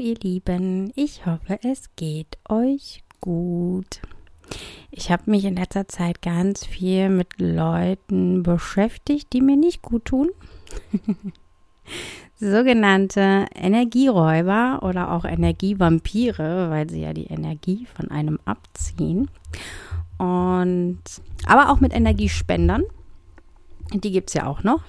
ihr Lieben, ich hoffe, es geht euch gut. Ich habe mich in letzter Zeit ganz viel mit Leuten beschäftigt, die mir nicht gut tun. Sogenannte Energieräuber oder auch Energievampire, weil sie ja die Energie von einem abziehen. Und aber auch mit Energiespendern. Die gibt es ja auch noch.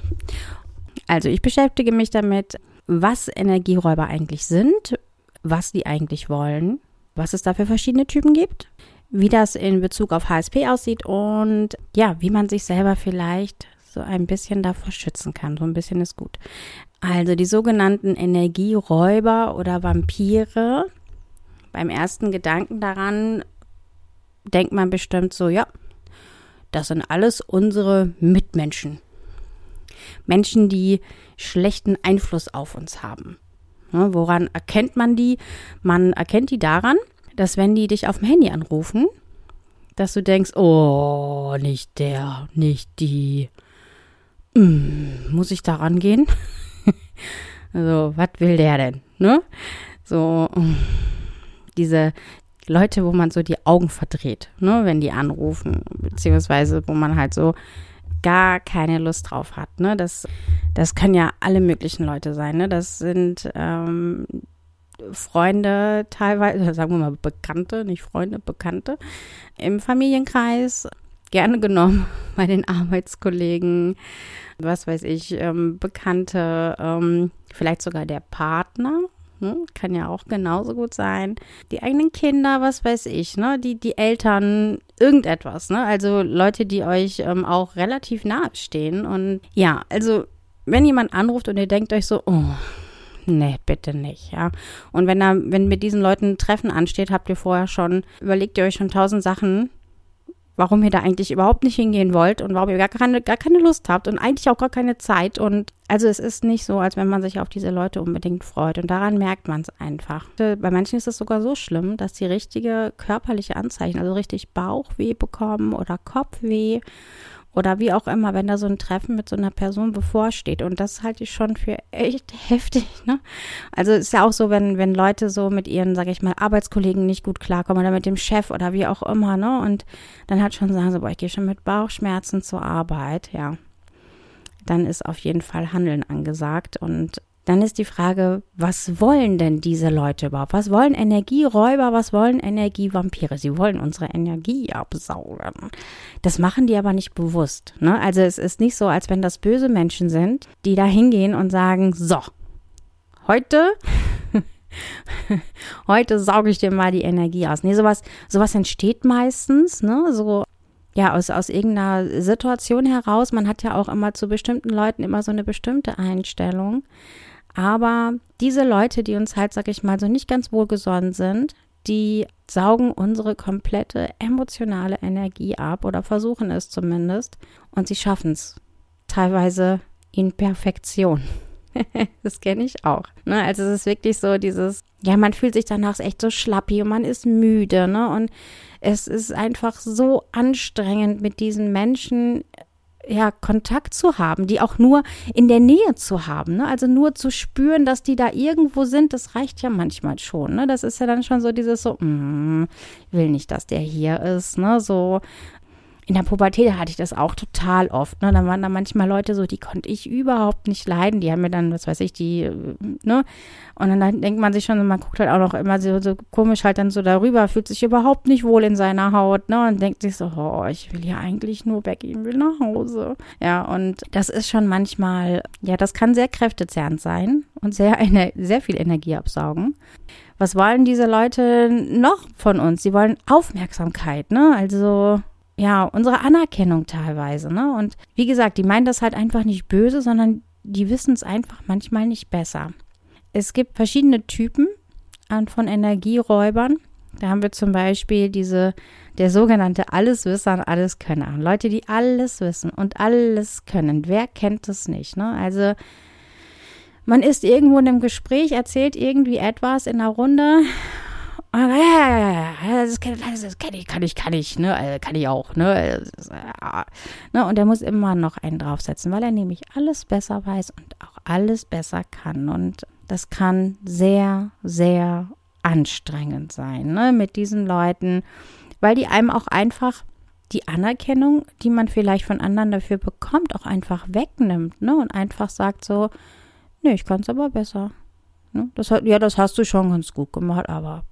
Also ich beschäftige mich damit, was Energieräuber eigentlich sind, was die eigentlich wollen, was es da für verschiedene Typen gibt, wie das in Bezug auf HSP aussieht und ja, wie man sich selber vielleicht so ein bisschen davor schützen kann. So ein bisschen ist gut. Also die sogenannten Energieräuber oder Vampire. Beim ersten Gedanken daran denkt man bestimmt so, ja, das sind alles unsere Mitmenschen. Menschen, die schlechten Einfluss auf uns haben. Ne, woran erkennt man die? Man erkennt die daran, dass wenn die dich auf dem Handy anrufen, dass du denkst, oh, nicht der, nicht die. Hm, muss ich da rangehen? also, was will der denn? Ne? So, diese Leute, wo man so die Augen verdreht, ne, wenn die anrufen, beziehungsweise wo man halt so gar keine Lust drauf hat. Ne? Das, das können ja alle möglichen Leute sein. Ne? Das sind ähm, Freunde teilweise, sagen wir mal Bekannte, nicht Freunde, Bekannte im Familienkreis, gerne genommen bei den Arbeitskollegen, was weiß ich, ähm, Bekannte, ähm, vielleicht sogar der Partner. Ne? Kann ja auch genauso gut sein. Die eigenen Kinder, was weiß ich, ne? Die, die Eltern, irgendetwas, ne? Also Leute, die euch ähm, auch relativ nahe stehen. Und ja, also wenn jemand anruft und ihr denkt euch so, oh, nee, bitte nicht, ja. Und wenn da, wenn mit diesen Leuten ein Treffen ansteht, habt ihr vorher schon, überlegt ihr euch schon tausend Sachen, warum ihr da eigentlich überhaupt nicht hingehen wollt und warum ihr gar keine, gar keine Lust habt und eigentlich auch gar keine Zeit. Und also es ist nicht so, als wenn man sich auf diese Leute unbedingt freut. Und daran merkt man es einfach. Bei manchen ist es sogar so schlimm, dass sie richtige körperliche Anzeichen, also richtig Bauchweh bekommen oder Kopfweh oder wie auch immer, wenn da so ein Treffen mit so einer Person bevorsteht. Und das halte ich schon für echt heftig, ne? Also ist ja auch so, wenn, wenn Leute so mit ihren, sag ich mal, Arbeitskollegen nicht gut klarkommen oder mit dem Chef oder wie auch immer, ne? Und dann halt schon sagen so, boah, ich gehe schon mit Bauchschmerzen zur Arbeit, ja. Dann ist auf jeden Fall Handeln angesagt und dann ist die Frage, was wollen denn diese Leute überhaupt? Was wollen Energieräuber? Was wollen Energievampire? Sie wollen unsere Energie absaugen. Das machen die aber nicht bewusst. Ne? Also es ist nicht so, als wenn das böse Menschen sind, die da hingehen und sagen, so, heute heute sauge ich dir mal die Energie aus. Nee, sowas, sowas entsteht meistens, ne, so, ja, aus, aus irgendeiner Situation heraus. Man hat ja auch immer zu bestimmten Leuten immer so eine bestimmte Einstellung. Aber diese Leute, die uns halt, sag ich mal, so nicht ganz wohlgesonnen sind, die saugen unsere komplette emotionale Energie ab oder versuchen es zumindest. Und sie schaffen es teilweise in Perfektion. das kenne ich auch. Ne? Also es ist wirklich so dieses, ja, man fühlt sich danach echt so schlappi und man ist müde, ne? Und es ist einfach so anstrengend, mit diesen Menschen ja, Kontakt zu haben, die auch nur in der Nähe zu haben. Ne? Also nur zu spüren, dass die da irgendwo sind, das reicht ja manchmal schon. Ne? Das ist ja dann schon so dieses so, mm, will nicht, dass der hier ist. Ne? So, in der Pubertät hatte ich das auch total oft. Ne? Da waren da manchmal Leute so, die konnte ich überhaupt nicht leiden. Die haben mir dann, was weiß ich, die, ne? Und dann denkt man sich schon, man guckt halt auch noch immer so, so komisch halt dann so darüber, fühlt sich überhaupt nicht wohl in seiner Haut, ne? Und denkt sich so, oh, ich will ja eigentlich nur weg, ich will nach Hause. Ja, und das ist schon manchmal, ja, das kann sehr kräftezerrend sein und sehr, sehr viel Energie absaugen. Was wollen diese Leute noch von uns? Sie wollen Aufmerksamkeit, ne? Also ja, unsere Anerkennung teilweise, ne? Und wie gesagt, die meinen das halt einfach nicht böse, sondern die wissen es einfach manchmal nicht besser. Es gibt verschiedene Typen von Energieräubern. Da haben wir zum Beispiel diese, der sogenannte Alleswisser und Alleskönner. Leute, die alles wissen und alles können. Wer kennt das nicht? Ne? Also man ist irgendwo in einem Gespräch, erzählt irgendwie etwas in einer Runde das kenne das ich, kann ich, kann ich, ne, äh, kann ich auch, ne, ne, und er muss immer noch einen draufsetzen, weil er nämlich alles besser weiß und auch alles besser kann und das kann sehr, sehr anstrengend sein, ne, mit diesen Leuten, weil die einem auch einfach die Anerkennung, die man vielleicht von anderen dafür bekommt, auch einfach wegnimmt, ne, und einfach sagt so, nee, ich kann es aber besser. Ne? Das, ja, das hast du schon ganz gut gemacht, aber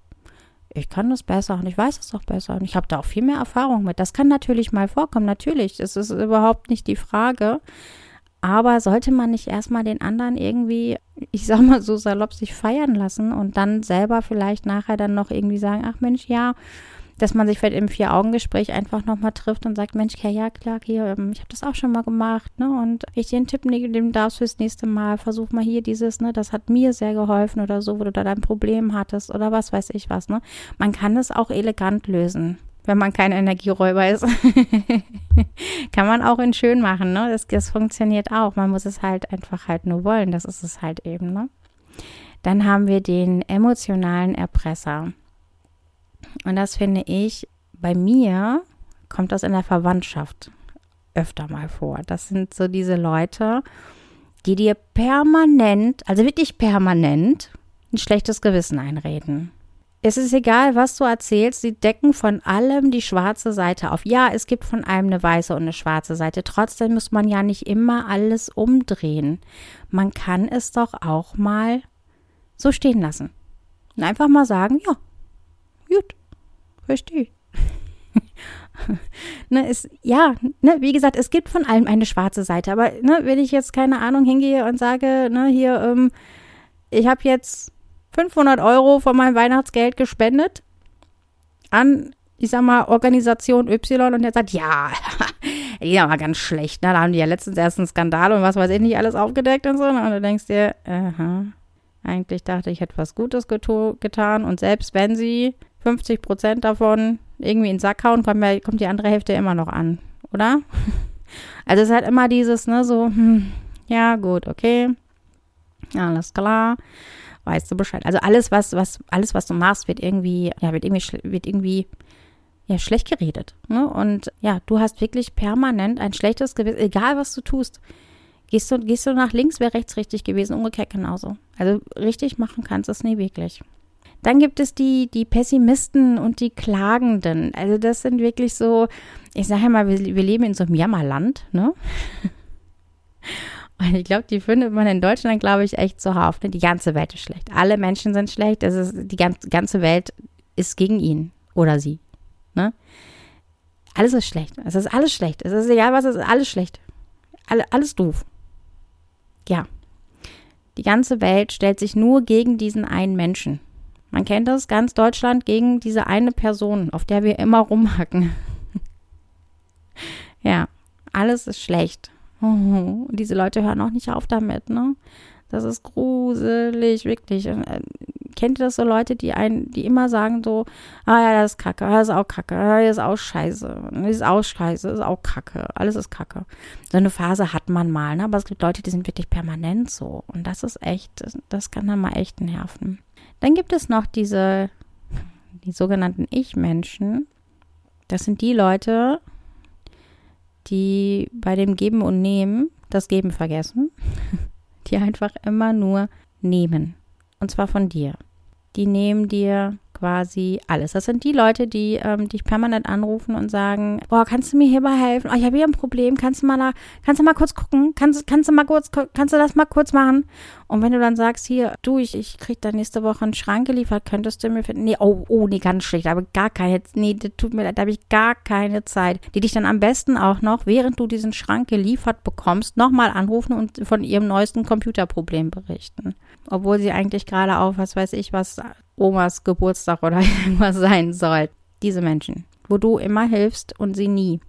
ich kann das besser und ich weiß es auch besser und ich habe da auch viel mehr Erfahrung mit. Das kann natürlich mal vorkommen, natürlich. Das ist überhaupt nicht die Frage. Aber sollte man nicht erstmal den anderen irgendwie, ich sag mal so salopp, sich feiern lassen und dann selber vielleicht nachher dann noch irgendwie sagen, ach Mensch, ja, dass man sich vielleicht im Vier-Augen-Gespräch einfach nochmal trifft und sagt, Mensch, ja, klar, hier, ähm, ich habe das auch schon mal gemacht, ne? Und ich dir einen Tipp nehmen darfst fürs nächste Mal, versuch mal hier dieses, ne, das hat mir sehr geholfen oder so, wo du da dein Problem hattest oder was weiß ich was, ne? Man kann es auch elegant lösen wenn man kein Energieräuber ist. Kann man auch in schön machen, ne? Das, das funktioniert auch. Man muss es halt einfach halt nur wollen. Das ist es halt eben, ne? Dann haben wir den emotionalen Erpresser. Und das finde ich, bei mir kommt das in der Verwandtschaft öfter mal vor. Das sind so diese Leute, die dir permanent, also wirklich permanent, ein schlechtes Gewissen einreden. Es ist egal, was du erzählst, sie decken von allem die schwarze Seite auf. Ja, es gibt von allem eine weiße und eine schwarze Seite. Trotzdem muss man ja nicht immer alles umdrehen. Man kann es doch auch mal so stehen lassen. Und einfach mal sagen, ja, gut, verstehe. ne, ist, ja, ne, wie gesagt, es gibt von allem eine schwarze Seite. Aber ne, wenn ich jetzt keine Ahnung hingehe und sage, ne, hier, ähm, ich habe jetzt 500 Euro von meinem Weihnachtsgeld gespendet an, ich sag mal, Organisation Y und der sagt, ja, die aber ganz schlecht. Ne? Da haben die ja letztens erst einen Skandal und was weiß ich nicht alles aufgedeckt und so. Ne? Und du denkst dir, aha, eigentlich dachte ich, hätte was Gutes getan und selbst wenn sie 50 Prozent davon irgendwie in den Sack hauen, kommt, ja, kommt die andere Hälfte immer noch an, oder? Also es ist halt immer dieses, ne, so, hm, ja, gut, okay, alles klar weißt du Bescheid. Also alles, was, was, alles, was du machst, wird irgendwie, ja, wird irgendwie, wird irgendwie ja, schlecht geredet. Ne? Und ja, du hast wirklich permanent ein schlechtes Gewissen, egal was du tust. Gehst du, gehst du nach links, wäre rechts richtig gewesen, umgekehrt genauso. Also richtig machen kannst du es nie wirklich. Dann gibt es die, die Pessimisten und die Klagenden. Also das sind wirklich so, ich sage ja mal, wir, wir leben in so einem Jammerland, ne? Und ich glaube, die findet man in Deutschland, glaube ich, echt zuhauf. Ne? Die ganze Welt ist schlecht. Alle Menschen sind schlecht. Es ist, die ganze Welt ist gegen ihn oder sie. Ne? Alles ist schlecht. Es ist alles schlecht. Es ist egal, was es ist, alles schlecht. Alle, alles doof. Ja. Die ganze Welt stellt sich nur gegen diesen einen Menschen. Man kennt das, ganz Deutschland gegen diese eine Person, auf der wir immer rumhacken. ja, alles ist schlecht. Oh, diese Leute hören auch nicht auf damit, ne? Das ist gruselig, wirklich. Äh, kennt ihr das so Leute, die einen, die immer sagen so, ah ja, das ist Kacke, das ist auch Kacke, das ist auch Scheiße, das ist auch Scheiße, das ist auch Kacke, alles ist Kacke. So eine Phase hat man mal, ne? Aber es gibt Leute, die sind wirklich permanent so. Und das ist echt, das kann dann mal echt nerven. Dann gibt es noch diese, die sogenannten Ich-Menschen. Das sind die Leute, die bei dem Geben und Nehmen das Geben vergessen, die einfach immer nur nehmen. Und zwar von dir. Die nehmen dir quasi alles. Das sind die Leute, die ähm, dich permanent anrufen und sagen, boah, kannst du mir hierbei helfen? Oh, ich habe hier ein Problem. Kannst du mal da, kannst du mal kurz gucken? Kannst, kannst du mal kurz, kannst du das mal kurz machen? Und wenn du dann sagst, hier, du, ich, ich krieg da nächste Woche einen Schrank geliefert, könntest du mir finden? Nee, oh, oh, nee, ganz schlecht, aber gar keine, nee, das tut mir leid, da habe ich gar keine Zeit. Die dich dann am besten auch noch, während du diesen Schrank geliefert bekommst, nochmal anrufen und von ihrem neuesten Computerproblem berichten. Obwohl sie eigentlich gerade auf, was weiß ich, was Omas Geburtstag oder irgendwas sein soll. Diese Menschen, wo du immer hilfst und sie nie.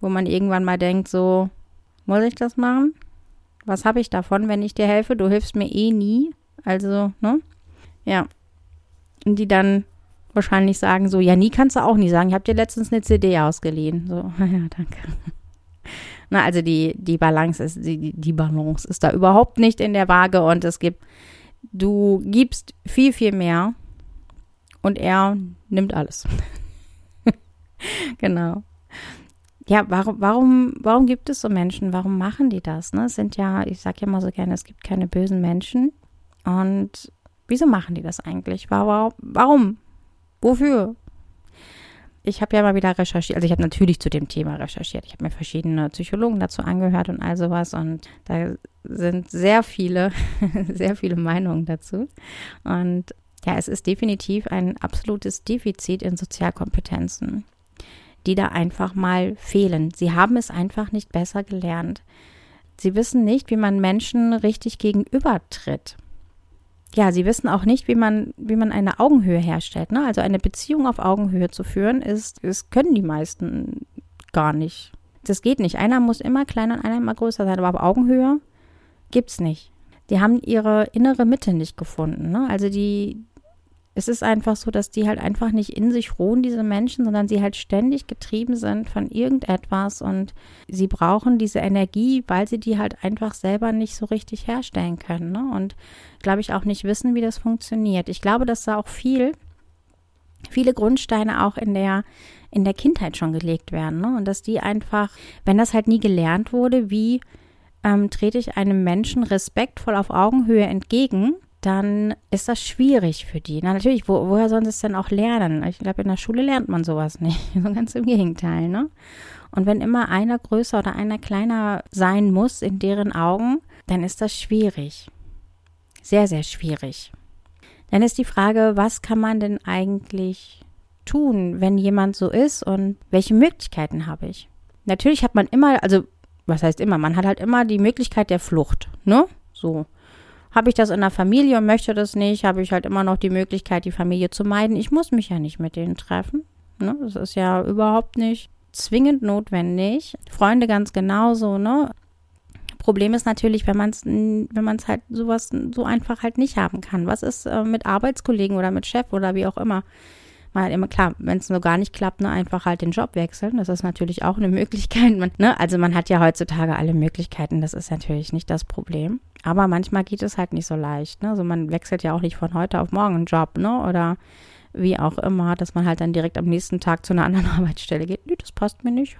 Wo man irgendwann mal denkt, so, muss ich das machen? Was habe ich davon, wenn ich dir helfe? Du hilfst mir eh nie. Also, ne? Ja. Und die dann wahrscheinlich sagen so, ja, nie kannst du auch nie sagen. Ich habe dir letztens eine CD ausgeliehen. So, ja, danke. Na, also die, die Balance ist, die, die Balance ist da überhaupt nicht in der Waage und es gibt, du gibst viel, viel mehr und er nimmt alles. genau. Ja, warum, warum, warum gibt es so Menschen? Warum machen die das? Ne? Es sind ja, ich sage ja immer so gerne, es gibt keine bösen Menschen. Und wieso machen die das eigentlich? Warum? Wofür? Ich habe ja mal wieder recherchiert, also ich habe natürlich zu dem Thema recherchiert. Ich habe mir verschiedene Psychologen dazu angehört und all sowas und da sind sehr viele, sehr viele Meinungen dazu. Und ja, es ist definitiv ein absolutes Defizit in Sozialkompetenzen, die da einfach mal fehlen. Sie haben es einfach nicht besser gelernt. Sie wissen nicht, wie man Menschen richtig gegenübertritt. Ja, sie wissen auch nicht, wie man, wie man eine Augenhöhe herstellt. Ne? Also eine Beziehung auf Augenhöhe zu führen, ist, das können die meisten gar nicht. Das geht nicht. Einer muss immer kleiner und einer immer größer sein, aber auf Augenhöhe gibt's nicht. Die haben ihre innere Mitte nicht gefunden. Ne? Also die, es ist einfach so, dass die halt einfach nicht in sich ruhen, diese Menschen, sondern sie halt ständig getrieben sind von irgendetwas und sie brauchen diese Energie, weil sie die halt einfach selber nicht so richtig herstellen können. Ne? Und glaube ich auch nicht wissen, wie das funktioniert. Ich glaube, dass da auch viel, viele Grundsteine auch in der, in der Kindheit schon gelegt werden. Ne? Und dass die einfach, wenn das halt nie gelernt wurde, wie ähm, trete ich einem Menschen respektvoll auf Augenhöhe entgegen, dann ist das schwierig für die. Na, natürlich, wo, woher sollen sie es denn auch lernen? Ich glaube, in der Schule lernt man sowas nicht. So ganz im Gegenteil, ne? Und wenn immer einer größer oder einer kleiner sein muss in deren Augen, dann ist das schwierig. Sehr, sehr schwierig. Dann ist die Frage, was kann man denn eigentlich tun, wenn jemand so ist und welche Möglichkeiten habe ich? Natürlich hat man immer, also was heißt immer, man hat halt immer die Möglichkeit der Flucht, ne? So. Habe ich das in der Familie und möchte das nicht, habe ich halt immer noch die Möglichkeit, die Familie zu meiden. Ich muss mich ja nicht mit denen treffen. Ne? Das ist ja überhaupt nicht zwingend notwendig. Freunde ganz genauso, ne? Problem ist natürlich, wenn man es wenn man es halt sowas so einfach halt nicht haben kann. Was ist äh, mit Arbeitskollegen oder mit Chef oder wie auch immer? Man hat immer klar, wenn es nur gar nicht klappt, ne, einfach halt den Job wechseln. Das ist natürlich auch eine Möglichkeit. Man, ne, also man hat ja heutzutage alle Möglichkeiten. Das ist natürlich nicht das Problem. Aber manchmal geht es halt nicht so leicht. Ne? Also man wechselt ja auch nicht von heute auf morgen einen Job, ne? Oder wie auch immer, dass man halt dann direkt am nächsten Tag zu einer anderen Arbeitsstelle geht. Nee, das passt mir nicht.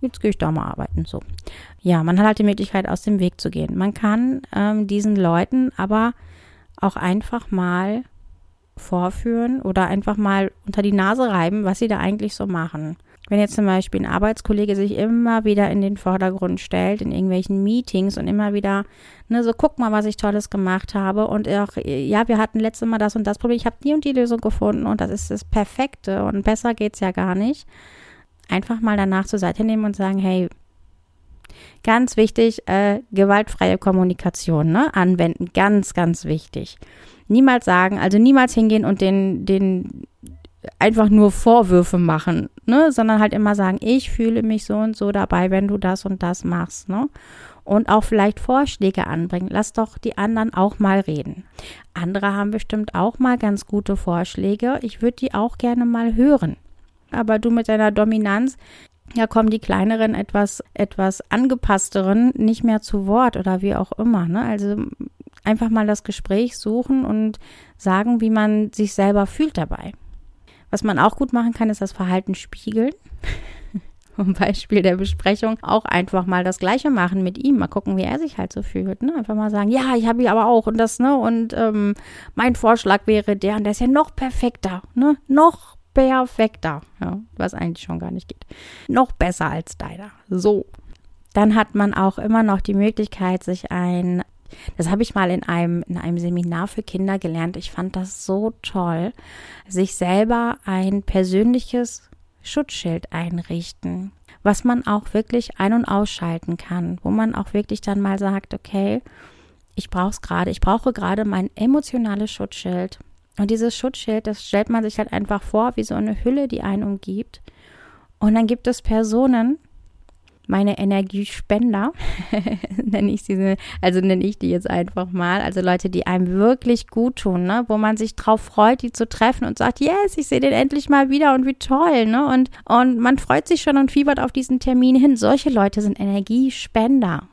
Jetzt gehe ich da mal arbeiten. So. Ja, man hat halt die Möglichkeit, aus dem Weg zu gehen. Man kann ähm, diesen Leuten aber auch einfach mal vorführen oder einfach mal unter die Nase reiben, was sie da eigentlich so machen. Wenn jetzt zum Beispiel ein Arbeitskollege sich immer wieder in den Vordergrund stellt, in irgendwelchen Meetings und immer wieder, ne, so guck mal, was ich Tolles gemacht habe und auch, ja, wir hatten letztes Mal das und das Problem, ich habe die und die Lösung gefunden und das ist das Perfekte und besser geht's ja gar nicht. Einfach mal danach zur Seite nehmen und sagen, hey, ganz wichtig, äh, gewaltfreie Kommunikation, ne, anwenden, ganz, ganz wichtig. Niemals sagen, also niemals hingehen und den, den einfach nur Vorwürfe machen, ne, sondern halt immer sagen, ich fühle mich so und so dabei, wenn du das und das machst, ne? Und auch vielleicht Vorschläge anbringen. Lass doch die anderen auch mal reden. Andere haben bestimmt auch mal ganz gute Vorschläge. Ich würde die auch gerne mal hören. Aber du mit deiner Dominanz, ja, kommen die kleineren, etwas, etwas angepassteren nicht mehr zu Wort oder wie auch immer. Ne? Also einfach mal das Gespräch suchen und sagen, wie man sich selber fühlt dabei. Was man auch gut machen kann, ist das Verhalten spiegeln. Zum Beispiel der Besprechung auch einfach mal das Gleiche machen mit ihm. Mal gucken, wie er sich halt so fühlt. Ne? Einfach mal sagen, ja, ich habe ihn aber auch und das, ne? Und ähm, mein Vorschlag wäre der und der ist ja noch perfekter, ne? Noch perfekter. Ja, was eigentlich schon gar nicht geht. Noch besser als deiner. So. Dann hat man auch immer noch die Möglichkeit, sich ein das habe ich mal in einem, in einem Seminar für Kinder gelernt. Ich fand das so toll, sich selber ein persönliches Schutzschild einrichten, was man auch wirklich ein- und ausschalten kann, wo man auch wirklich dann mal sagt, okay, ich brauche es gerade, ich brauche gerade mein emotionales Schutzschild. Und dieses Schutzschild, das stellt man sich halt einfach vor, wie so eine Hülle, die einen umgibt. Und dann gibt es Personen, meine Energiespender, nenne ich sie, also nenne ich die jetzt einfach mal. Also Leute, die einem wirklich gut tun, ne? wo man sich drauf freut, die zu treffen und sagt, yes, ich sehe den endlich mal wieder und wie toll, ne? Und, und man freut sich schon und fiebert auf diesen Termin hin. Solche Leute sind Energiespender.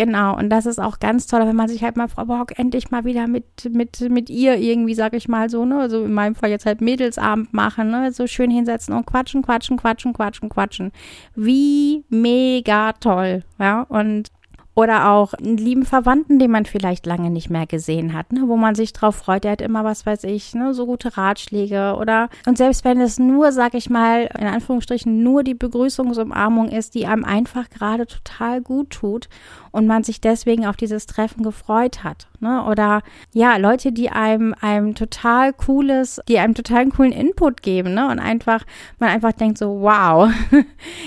Genau, und das ist auch ganz toll, wenn man sich halt mal, Frau Bock, endlich mal wieder mit, mit, mit ihr irgendwie, sag ich mal so, ne, also in meinem Fall jetzt halt Mädelsabend machen, ne, so schön hinsetzen und quatschen, quatschen, quatschen, quatschen, quatschen. Wie mega toll, ja, und Oder auch einen lieben Verwandten, den man vielleicht lange nicht mehr gesehen hat, ne? wo man sich drauf freut. Der hat immer, was weiß ich, ne? so gute Ratschläge. Oder und selbst wenn es nur, sag ich mal, in Anführungsstrichen nur die Begrüßungsumarmung ist, die einem einfach gerade total gut tut und man sich deswegen auf dieses Treffen gefreut hat. Ne? Oder ja, Leute, die einem einem total cooles, die einem total coolen Input geben, ne? Und einfach, man einfach denkt so, wow,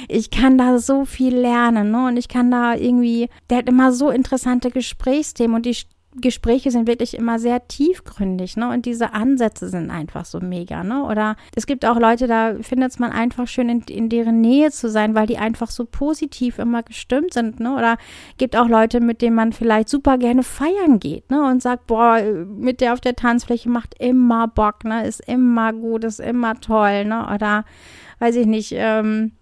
ich kann da so viel lernen, ne? Und ich kann da irgendwie, der hat immer so interessante Gesprächsthemen und die Gespräche sind wirklich immer sehr tiefgründig, ne? Und diese Ansätze sind einfach so mega, ne? Oder es gibt auch Leute, da findet es man einfach schön, in, in, deren Nähe zu sein, weil die einfach so positiv immer gestimmt sind, ne? Oder gibt auch Leute, mit denen man vielleicht super gerne feiern geht, ne? Und sagt, boah, mit der auf der Tanzfläche macht immer Bock, ne? Ist immer gut, ist immer toll, ne? Oder weiß ich nicht, ähm,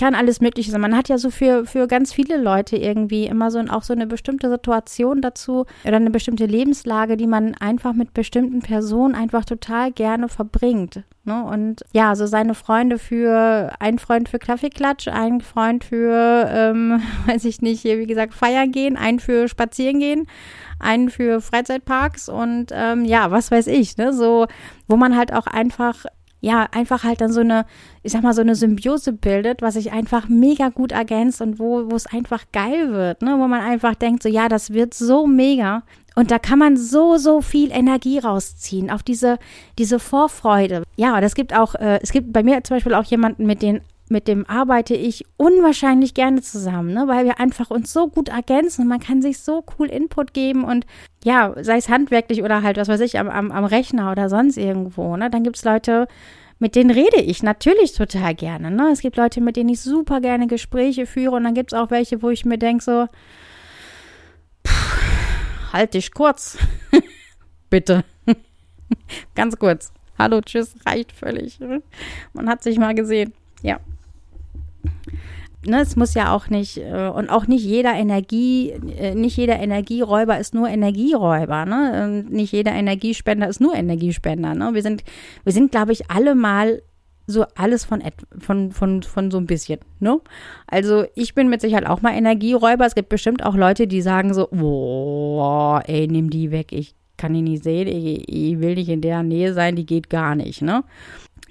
kann alles Mögliche sein. Man hat ja so für, für ganz viele Leute irgendwie immer so auch so eine bestimmte Situation dazu oder eine bestimmte Lebenslage, die man einfach mit bestimmten Personen einfach total gerne verbringt. Ne? Und ja, so seine Freunde für, ein Freund für Kaffeeklatsch, ein Freund für, ähm, weiß ich nicht, wie gesagt, feiern gehen, ein für spazieren gehen einen für Freizeitparks und ähm, ja, was weiß ich, ne? So, wo man halt auch einfach ja, einfach halt dann so eine, ich sag mal, so eine Symbiose bildet, was sich einfach mega gut ergänzt und wo, es einfach geil wird, ne? Wo man einfach denkt, so, ja, das wird so mega. Und da kann man so, so viel Energie rausziehen, auf diese, diese Vorfreude. Ja, das gibt auch, äh, es gibt bei mir zum Beispiel auch jemanden, mit dem, mit dem arbeite ich unwahrscheinlich gerne zusammen, ne? weil wir einfach uns so gut ergänzen und man kann sich so cool Input geben und ja, sei es handwerklich oder halt, was weiß ich, am, am, am Rechner oder sonst irgendwo, ne? Dann gibt es Leute, mit denen rede ich natürlich total gerne. Ne? Es gibt Leute, mit denen ich super gerne Gespräche führe und dann gibt es auch welche, wo ich mir denke so, pff, halt dich kurz. Bitte. Ganz kurz. Hallo, tschüss, reicht völlig. Man hat sich mal gesehen. Ja ne, es muss ja auch nicht, äh, und auch nicht jeder Energie, äh, nicht jeder Energieräuber ist nur Energieräuber, ne? Und nicht jeder Energiespender ist nur Energiespender, ne? Wir sind, wir sind, glaube ich, alle mal so alles von, von, von, von so ein bisschen, ne? Also ich bin mit Sicherheit auch mal Energieräuber. Es gibt bestimmt auch Leute, die sagen so, boah, ey, nimm die weg, ich kann die nicht sehen, ich, ich will nicht in der Nähe sein, die geht gar nicht, ne?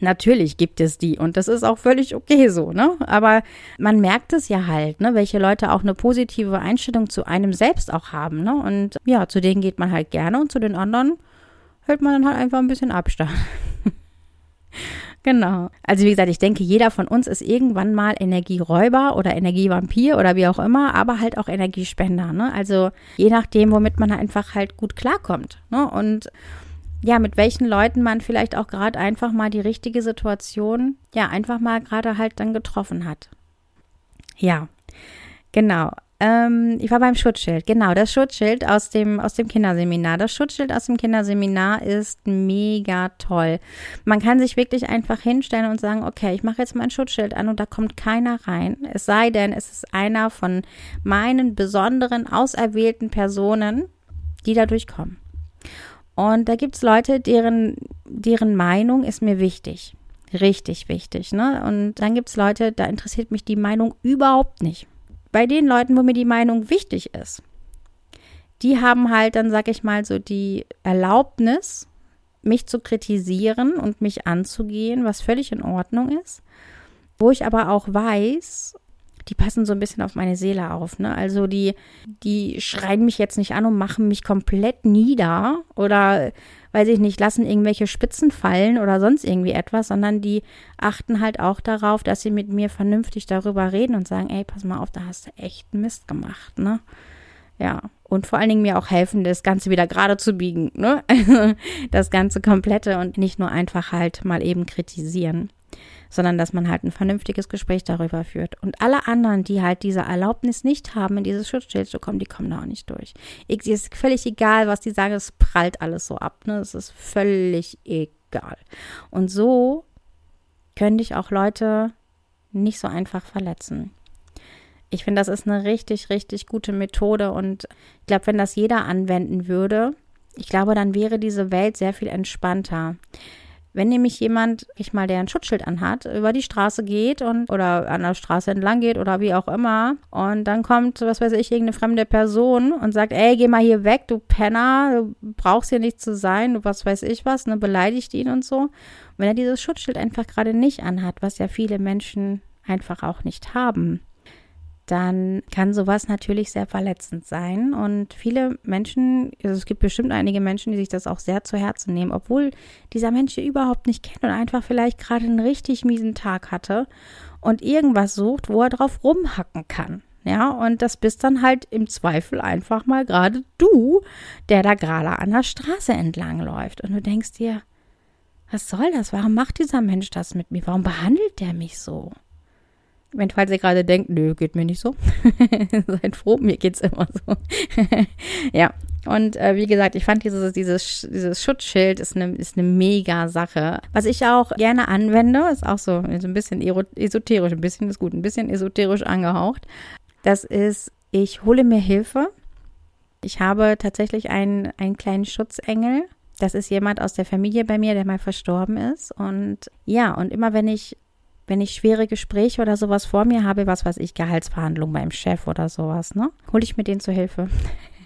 Natürlich gibt es die und das ist auch völlig okay so, ne? Aber man merkt es ja halt, ne, welche Leute auch eine positive Einstellung zu einem selbst auch haben, ne? Und ja, zu denen geht man halt gerne und zu den anderen hält man dann halt einfach ein bisschen Abstand. genau. Also wie gesagt, ich denke, jeder von uns ist irgendwann mal Energieräuber oder Energievampir oder wie auch immer, aber halt auch Energiespender, ne? Also je nachdem, womit man einfach halt gut klarkommt, ne? Und ja, mit welchen Leuten man vielleicht auch gerade einfach mal die richtige Situation, ja, einfach mal gerade halt dann getroffen hat. Ja, genau. Ähm, ich war beim Schutzschild. Genau, das Schutzschild aus dem, aus dem Kinderseminar. Das Schutzschild aus dem Kinderseminar ist mega toll. Man kann sich wirklich einfach hinstellen und sagen, okay, ich mache jetzt mein Schutzschild an und da kommt keiner rein. Es sei denn, es ist einer von meinen besonderen, auserwählten Personen, die da durchkommen. Und da gibt es Leute, deren, deren Meinung ist mir wichtig. Richtig wichtig. Ne? Und dann gibt es Leute, da interessiert mich die Meinung überhaupt nicht. Bei den Leuten, wo mir die Meinung wichtig ist, die haben halt dann, sag ich mal, so die Erlaubnis, mich zu kritisieren und mich anzugehen, was völlig in Ordnung ist. Wo ich aber auch weiß, die passen so ein bisschen auf meine Seele auf. Ne? Also die, die schreien mich jetzt nicht an und machen mich komplett nieder oder, weiß ich nicht, lassen irgendwelche Spitzen fallen oder sonst irgendwie etwas, sondern die achten halt auch darauf, dass sie mit mir vernünftig darüber reden und sagen, ey, pass mal auf, da hast du echt Mist gemacht, ne? Ja, und vor allen Dingen mir auch helfen, das Ganze wieder gerade zu biegen, ne? das Ganze komplette und nicht nur einfach halt mal eben kritisieren sondern dass man halt ein vernünftiges Gespräch darüber führt. Und alle anderen, die halt diese Erlaubnis nicht haben, in dieses Schutzschild zu kommen, die kommen da auch nicht durch. Es ist völlig egal, was die sagen, es prallt alles so ab. Ne? Es ist völlig egal. Und so können dich auch Leute nicht so einfach verletzen. Ich finde, das ist eine richtig, richtig gute Methode und ich glaube, wenn das jeder anwenden würde, ich glaube, dann wäre diese Welt sehr viel entspannter. Wenn nämlich jemand, ich mal, der ein Schutzschild anhat, über die Straße geht und oder an der Straße entlang geht oder wie auch immer und dann kommt, was weiß ich, irgendeine fremde Person und sagt, ey, geh mal hier weg, du Penner, du brauchst hier nicht zu sein, du was weiß ich was, ne, beleidigt ihn und so. Und wenn er dieses Schutzschild einfach gerade nicht anhat, was ja viele Menschen einfach auch nicht haben, dann kann sowas natürlich sehr verletzend sein. Und viele Menschen, also es gibt bestimmt einige Menschen, die sich das auch sehr zu Herzen nehmen, obwohl dieser Mensch überhaupt nicht kennt und einfach vielleicht gerade einen richtig miesen Tag hatte und irgendwas sucht, wo er drauf rumhacken kann. Ja, und das bist dann halt im Zweifel einfach mal gerade du, der da gerade an der Straße entlang läuft. Und du denkst dir, was soll das? Warum macht dieser Mensch das mit mir? Warum behandelt der mich so? Wenn, falls ihr gerade denkt, nö, geht mir nicht so. Seid froh, mir geht's immer so. ja. Und äh, wie gesagt, ich fand dieses, dieses, dieses Schutzschild ist eine, ist eine mega Sache. Was ich auch gerne anwende, ist auch so, so ein bisschen esoterisch, ein bisschen ist gut, ein bisschen esoterisch angehaucht. Das ist, ich hole mir Hilfe. Ich habe tatsächlich einen, einen kleinen Schutzengel. Das ist jemand aus der Familie bei mir, der mal verstorben ist. Und ja, und immer wenn ich wenn ich schwere Gespräche oder sowas vor mir habe, was weiß ich, Gehaltsverhandlungen beim Chef oder sowas, ne, hole ich mir den zur Hilfe.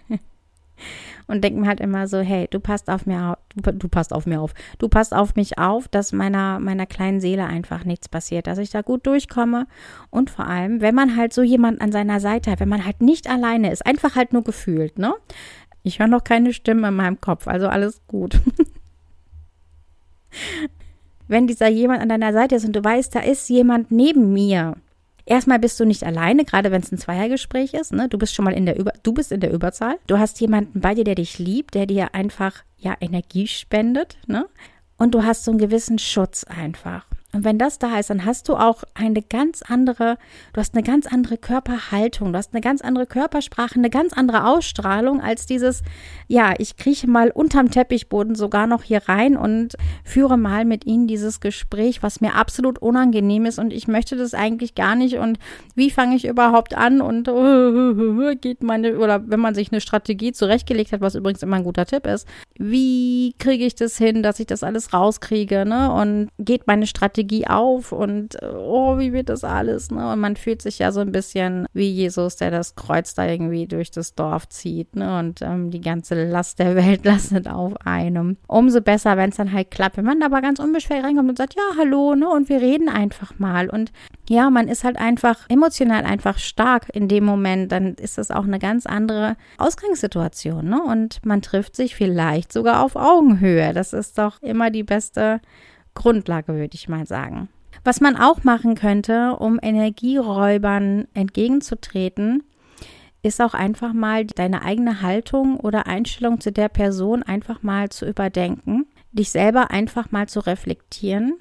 und denke mir halt immer so, hey, du passt auf mir auf, du, du, passt auf mir auf, du passt auf mich auf, dass meiner, meiner kleinen Seele einfach nichts passiert, dass ich da gut durchkomme und vor allem, wenn man halt so jemand an seiner Seite hat, wenn man halt nicht alleine ist, einfach halt nur gefühlt, ne? Ich höre noch keine Stimme in meinem Kopf, also alles gut. wenn dieser jemand an deiner Seite ist und du weißt, da ist jemand neben mir. Erstmal bist du nicht alleine, gerade wenn es ein Zweiergespräch ist. Ne? Du bist schon mal in der Über du bist in der Überzahl. Du hast jemanden bei dir, der dich liebt, der dir einfach ja Energie spendet. Ne? Und du hast so einen gewissen Schutz einfach. Und wenn das da ist, dann hast du auch eine ganz andere, du hast eine ganz andere Körperhaltung, du hast eine ganz andere Körpersprache, eine ganz andere Ausstrahlung als dieses, ja, ich krieche mal unterm Teppichboden sogar noch hier rein und führe mal mit ihnen dieses Gespräch, was mir absolut unangenehm ist und ich möchte das eigentlich gar nicht und wie fange ich überhaupt an und geht meine, oder wenn man sich eine Strategie zurechtgelegt hat, was übrigens immer ein guter Tipp ist, wie kriege ich das hin, dass ich das alles rauskriege, ne? Und geht meine Strategie auf und oh, wie wird das alles, ne? Und man fühlt sich ja so ein bisschen wie Jesus, der das Kreuz da irgendwie durch das Dorf zieht, ne? Und ähm, die ganze Last der Welt lastet auf einem. Umso besser, wenn es dann halt klappt, wenn man aber ganz unbeschwert reinkommt und sagt, ja, hallo, ne? Und wir reden einfach mal. Und ja, man ist halt einfach emotional einfach stark in dem Moment, dann ist das auch eine ganz andere Ausgangssituation, ne? Und man trifft sich vielleicht sogar auf Augenhöhe. Das ist doch immer die beste Grundlage, würde ich mal sagen. Was man auch machen könnte, um Energieräubern entgegenzutreten, ist auch einfach mal deine eigene Haltung oder Einstellung zu der Person einfach mal zu überdenken, dich selber einfach mal zu reflektieren.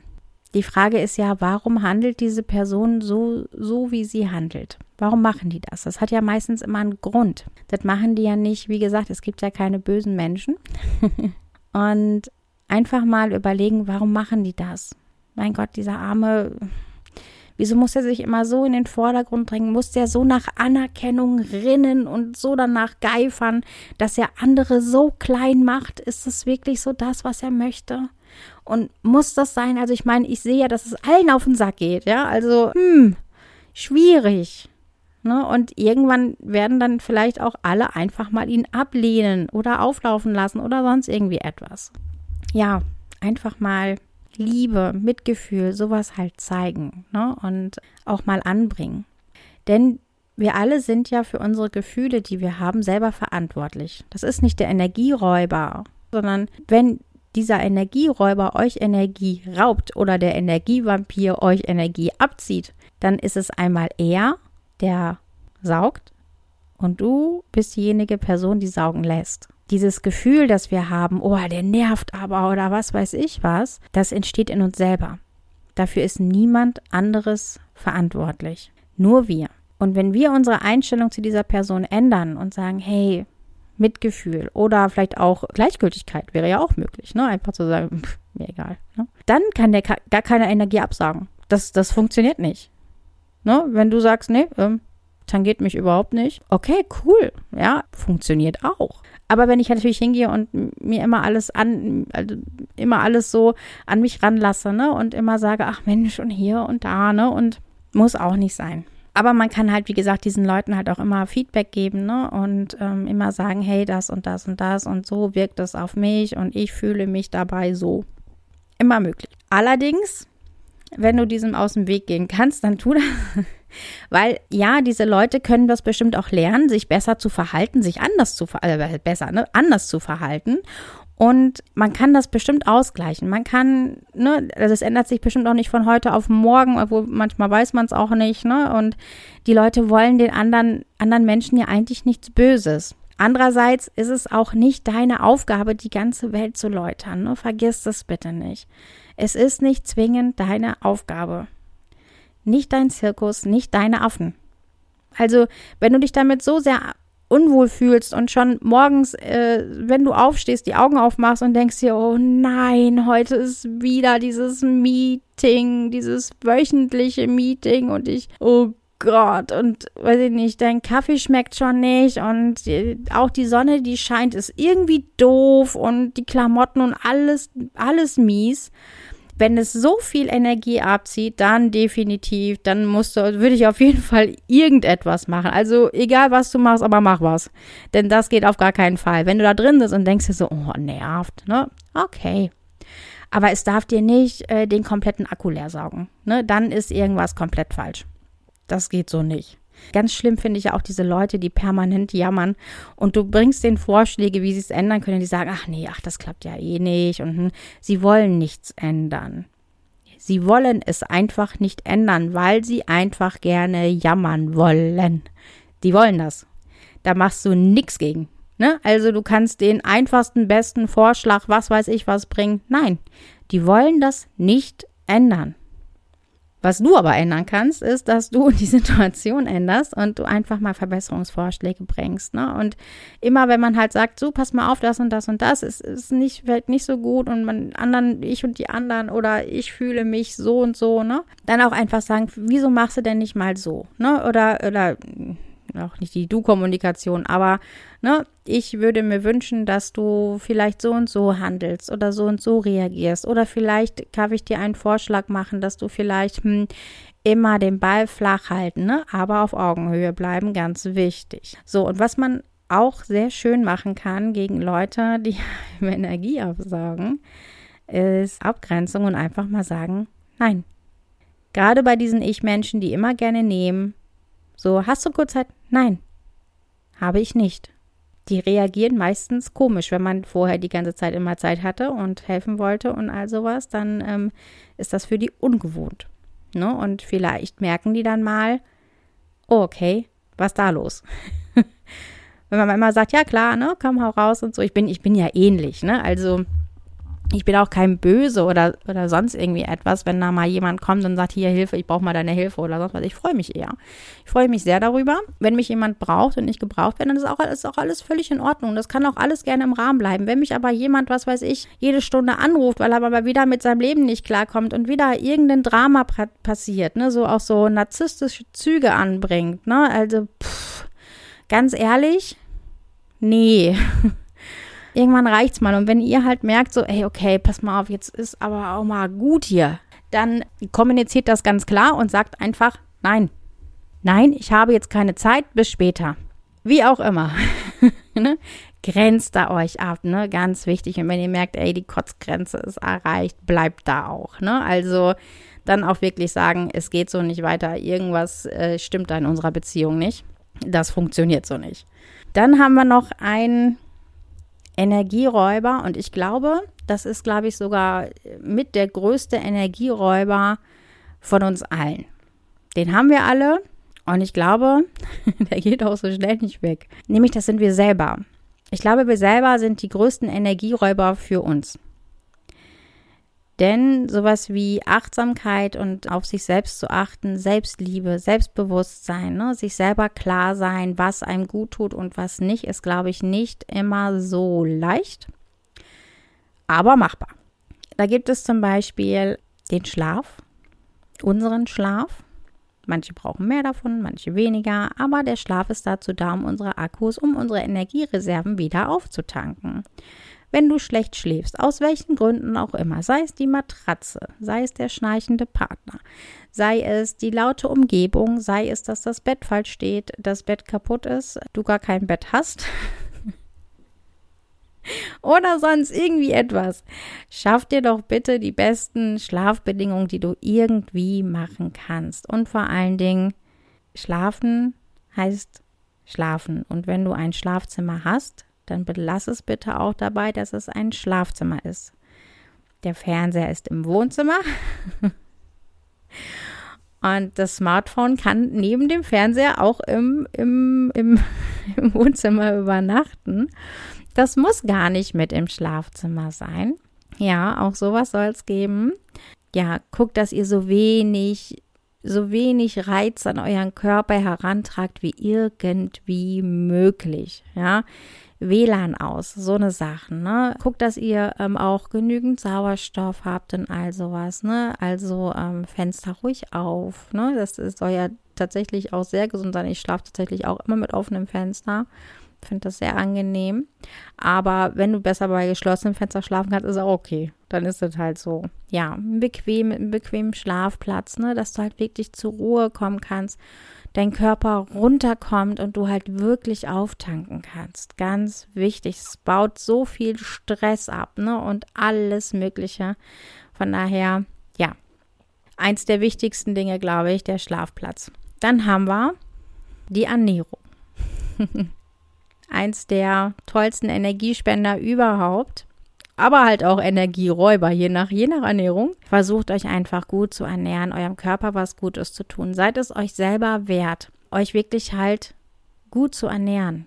Die Frage ist ja, warum handelt diese Person so, so wie sie handelt? Warum machen die das? Das hat ja meistens immer einen Grund. Das machen die ja nicht, wie gesagt, es gibt ja keine bösen Menschen. Und einfach mal überlegen, warum machen die das? Mein Gott, dieser arme Wieso muss er sich immer so in den Vordergrund bringen? Muss der so nach Anerkennung rinnen und so danach geifern, dass er andere so klein macht? Ist das wirklich so das, was er möchte? Und muss das sein? Also ich meine, ich sehe ja, dass es allen auf den Sack geht, ja? Also, hm, schwierig. Ne? Und irgendwann werden dann vielleicht auch alle einfach mal ihn ablehnen oder auflaufen lassen oder sonst irgendwie etwas. Ja, einfach mal Liebe, Mitgefühl, sowas halt zeigen ne? und auch mal anbringen. Denn wir alle sind ja für unsere Gefühle, die wir haben, selber verantwortlich. Das ist nicht der Energieräuber, sondern wenn dieser Energieräuber euch Energie raubt oder der Energievampir euch Energie abzieht, dann ist es einmal er, der saugt und du bist diejenige Person, die saugen lässt dieses Gefühl, das wir haben, oh, der nervt aber oder was weiß ich was, das entsteht in uns selber. Dafür ist niemand anderes verantwortlich. Nur wir. Und wenn wir unsere Einstellung zu dieser Person ändern und sagen, hey, Mitgefühl oder vielleicht auch Gleichgültigkeit wäre ja auch möglich, ne? Einfach zu sagen, pff, mir egal. Ne? Dann kann der gar keine Energie absagen. Das, das funktioniert nicht. Ne? Wenn du sagst, nee, ähm, tangiert mich überhaupt nicht. Okay, cool. Ja, funktioniert auch. Aber wenn ich natürlich hingehe und mir immer alles an, also immer alles so an mich ranlasse, ne, und immer sage, ach Mensch, und hier und da, ne, und muss auch nicht sein. Aber man kann halt, wie gesagt, diesen Leuten halt auch immer Feedback geben, ne? Und ähm, immer sagen, hey, das und das und das und so wirkt es auf mich und ich fühle mich dabei so. Immer möglich. Allerdings, wenn du diesem aus dem Weg gehen kannst, dann tu das. Weil ja, diese Leute können das bestimmt auch lernen, sich besser zu verhalten, sich anders zu äh, besser, ne, anders zu verhalten. Und man kann das bestimmt ausgleichen. Man kann, ne, also es ändert sich bestimmt auch nicht von heute auf morgen, obwohl manchmal weiß man es auch nicht, ne? Und die Leute wollen den anderen, anderen Menschen ja eigentlich nichts Böses. Andererseits ist es auch nicht deine Aufgabe, die ganze Welt zu läutern. Ne? Vergiss das bitte nicht. Es ist nicht zwingend deine Aufgabe. Nicht dein Zirkus, nicht deine Affen. Also, wenn du dich damit so sehr unwohl fühlst und schon morgens, äh, wenn du aufstehst, die Augen aufmachst und denkst dir, oh nein, heute ist wieder dieses Meeting, dieses wöchentliche Meeting und ich, oh Gott, und weiß ich nicht, dein Kaffee schmeckt schon nicht und die, auch die Sonne, die scheint, ist irgendwie doof und die Klamotten und alles, alles mies wenn es so viel Energie abzieht, dann definitiv, dann musst du, würde ich auf jeden Fall irgendetwas machen. Also egal was du machst, aber mach was. Denn das geht auf gar keinen Fall. Wenn du da drin bist und denkst dir so, oh, nervt, ne? Okay. Aber es darf dir nicht äh, den kompletten Akku leer saugen. Ne? Dann ist irgendwas komplett falsch. Das geht so nicht. Ganz schlimm finde ich ja auch diese Leute, die permanent jammern und du bringst denen Vorschläge, wie sie es ändern können. Die sagen, ach nee, ach, das klappt ja eh nicht und hm, sie wollen nichts ändern. Sie wollen es einfach nicht ändern, weil sie einfach gerne jammern wollen. Die wollen das. Da machst du nichts gegen. Ne? Also du kannst den einfachsten, besten Vorschlag, was weiß ich, was bringen. Nein, die wollen das nicht ändern. Was du aber ändern kannst, ist, dass du die Situation änderst und du einfach mal Verbesserungsvorschläge bringst. Ne? Und immer, wenn man halt sagt, so, pass mal auf, das und das und das, ist, ist nicht, vielleicht nicht so gut und man anderen, ich und die anderen oder ich fühle mich so und so, ne? Dann auch einfach sagen, wieso machst du denn nicht mal so? Ne? Oder, oder auch nicht die Du-Kommunikation, aber ne, ich würde mir wünschen, dass du vielleicht so und so handelst oder so und so reagierst. Oder vielleicht darf ich dir einen Vorschlag machen, dass du vielleicht hm, immer den Ball flach halten, ne? aber auf Augenhöhe bleiben, ganz wichtig. So, und was man auch sehr schön machen kann gegen Leute, die Energie aufsaugen, ist Abgrenzung und einfach mal sagen, nein. Gerade bei diesen Ich-Menschen, die immer gerne nehmen, so, hast du kurz Zeit? Nein, habe ich nicht. Die reagieren meistens komisch, wenn man vorher die ganze Zeit immer Zeit hatte und helfen wollte und all sowas, dann ähm, ist das für die ungewohnt. Ne? Und vielleicht merken die dann mal, oh, okay, was da los? wenn man immer sagt, ja klar, ne, komm, hau raus und so. Ich bin, ich bin ja ähnlich, ne? Also ich bin auch kein Böse oder, oder sonst irgendwie etwas, wenn da mal jemand kommt und sagt, hier Hilfe, ich brauche mal deine Hilfe oder sonst was. Ich freue mich eher. Ich freue mich sehr darüber. Wenn mich jemand braucht und ich gebraucht werde, dann ist auch, ist auch alles völlig in Ordnung. Das kann auch alles gerne im Rahmen bleiben. Wenn mich aber jemand, was weiß ich, jede Stunde anruft, weil er aber wieder mit seinem Leben nicht klarkommt und wieder irgendein Drama passiert, ne, so auch so narzisstische Züge anbringt, ne, also, pff, ganz ehrlich, nee. irgendwann reicht's mal. Und wenn ihr halt merkt, so, ey, okay, pass mal auf, jetzt ist aber auch mal gut hier, dann kommuniziert das ganz klar und sagt einfach, nein, nein, ich habe jetzt keine Zeit, bis später. Wie auch immer. ne? Grenzt da euch ab, ne? Ganz wichtig. Und wenn ihr merkt, ey, die Kotzgrenze ist erreicht, bleibt da auch, ne? Also dann auch wirklich sagen, es geht so nicht weiter, irgendwas äh, stimmt da in unserer Beziehung nicht. Das funktioniert so nicht. Dann haben wir noch ein Energieräuber und ich glaube, das ist, glaube ich, sogar mit der größte Energieräuber von uns allen. Den haben wir alle und ich glaube, der geht auch so schnell nicht weg. Nämlich, das sind wir selber. Ich glaube, wir selber sind die größten Energieräuber für uns. Denn sowas wie Achtsamkeit und auf sich selbst zu achten, Selbstliebe, Selbstbewusstsein, ne, sich selber klar sein, was einem gut tut und was nicht, ist, glaube ich, nicht immer so leicht, aber machbar. Da gibt es zum Beispiel den Schlaf, unseren Schlaf. Manche brauchen mehr davon, manche weniger, aber der Schlaf ist dazu da, um unsere Akkus, um unsere Energiereserven wieder aufzutanken. Wenn du schlecht schläfst, aus welchen Gründen auch immer, sei es die Matratze, sei es der schnarchende Partner, sei es die laute Umgebung, sei es, dass das Bett falsch steht, das Bett kaputt ist, du gar kein Bett hast, oder sonst irgendwie etwas. Schaff dir doch bitte die besten Schlafbedingungen, die du irgendwie machen kannst. Und vor allen Dingen, schlafen heißt schlafen. Und wenn du ein Schlafzimmer hast, dann belass es bitte auch dabei, dass es ein Schlafzimmer ist. Der Fernseher ist im Wohnzimmer. Und das Smartphone kann neben dem Fernseher auch im, im, im, im Wohnzimmer übernachten. Das muss gar nicht mit im Schlafzimmer sein. Ja, auch sowas soll es geben. Ja, guckt, dass ihr so wenig, so wenig Reiz an euren Körper herantragt wie irgendwie möglich. Ja, WLAN aus, so eine Sachen. Ne? Guckt, dass ihr ähm, auch genügend Sauerstoff habt und all sowas. Ne? Also ähm, Fenster ruhig auf. Ne? Das ist, soll ja tatsächlich auch sehr gesund sein. Ich schlafe tatsächlich auch immer mit offenem Fenster finde das sehr angenehm. Aber wenn du besser bei geschlossenem Fenster schlafen kannst, ist auch okay. Dann ist es halt so. Ja, bequem, ein bequemen Schlafplatz, ne, dass du halt wirklich zur Ruhe kommen kannst, dein Körper runterkommt und du halt wirklich auftanken kannst. Ganz wichtig. Es baut so viel Stress ab, ne, und alles Mögliche. Von daher, ja, eins der wichtigsten Dinge, glaube ich, der Schlafplatz. Dann haben wir die Ernährung. eins der tollsten Energiespender überhaupt. Aber halt auch Energieräuber, je nach, je nach Ernährung. Versucht euch einfach gut zu ernähren, eurem Körper was Gutes zu tun. Seid es euch selber wert, euch wirklich halt gut zu ernähren.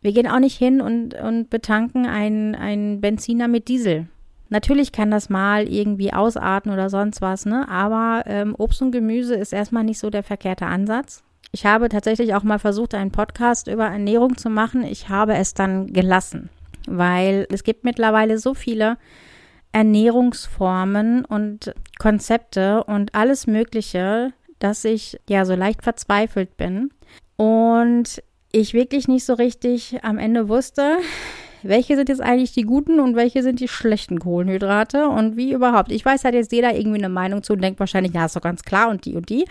Wir gehen auch nicht hin und, und betanken einen, Benziner mit Diesel. Natürlich kann das mal irgendwie ausarten oder sonst was, ne? Aber ähm, Obst und Gemüse ist erstmal nicht so der verkehrte Ansatz. Ich habe tatsächlich auch mal versucht, einen Podcast über Ernährung zu machen. Ich habe es dann gelassen, weil es gibt mittlerweile so viele Ernährungsformen und Konzepte und alles Mögliche, dass ich ja so leicht verzweifelt bin. Und ich wirklich nicht so richtig am Ende wusste, welche sind jetzt eigentlich die guten und welche sind die schlechten Kohlenhydrate und wie überhaupt. Ich weiß, hat jetzt jeder irgendwie eine Meinung zu und denkt wahrscheinlich, ja, ist doch ganz klar und die und die.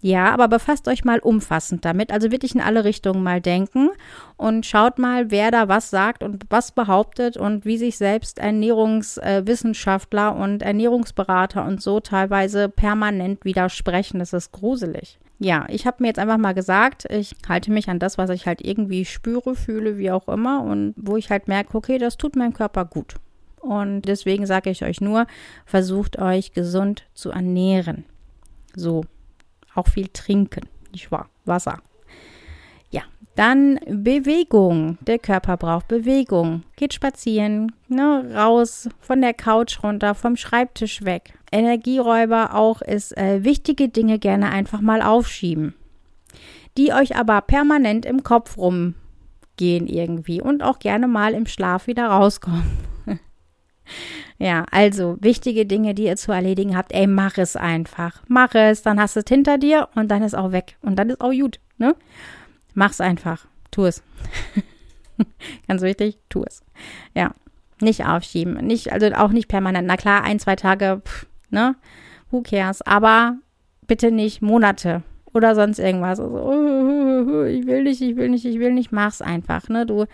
Ja, aber befasst euch mal umfassend damit, also wirklich in alle Richtungen mal denken und schaut mal, wer da was sagt und was behauptet und wie sich selbst Ernährungswissenschaftler und Ernährungsberater und so teilweise permanent widersprechen. Das ist gruselig ja, ich habe mir jetzt einfach mal gesagt, ich halte mich an das, was ich halt irgendwie spüre, fühle, wie auch immer und wo ich halt merke, okay, das tut meinem Körper gut. Und deswegen sage ich euch nur, versucht euch gesund zu ernähren. So, auch viel trinken, nicht wahr? Wasser. Dann Bewegung. Der Körper braucht Bewegung. Geht spazieren, ne, raus, von der Couch runter, vom Schreibtisch weg. Energieräuber auch ist äh, wichtige Dinge gerne einfach mal aufschieben. Die euch aber permanent im Kopf rumgehen irgendwie und auch gerne mal im Schlaf wieder rauskommen. ja, also wichtige Dinge, die ihr zu erledigen habt, ey, mach es einfach. Mach es, dann hast du es hinter dir und dann ist auch weg. Und dann ist auch gut, ne? Mach's einfach. Tu es. Ganz wichtig, tu es. Ja. Nicht aufschieben. Nicht, also auch nicht permanent. Na klar, ein, zwei Tage, pff, ne? Who cares? Aber bitte nicht Monate oder sonst irgendwas. Also, oh, ich will nicht, ich will nicht, ich will nicht. Mach's einfach, ne? Du,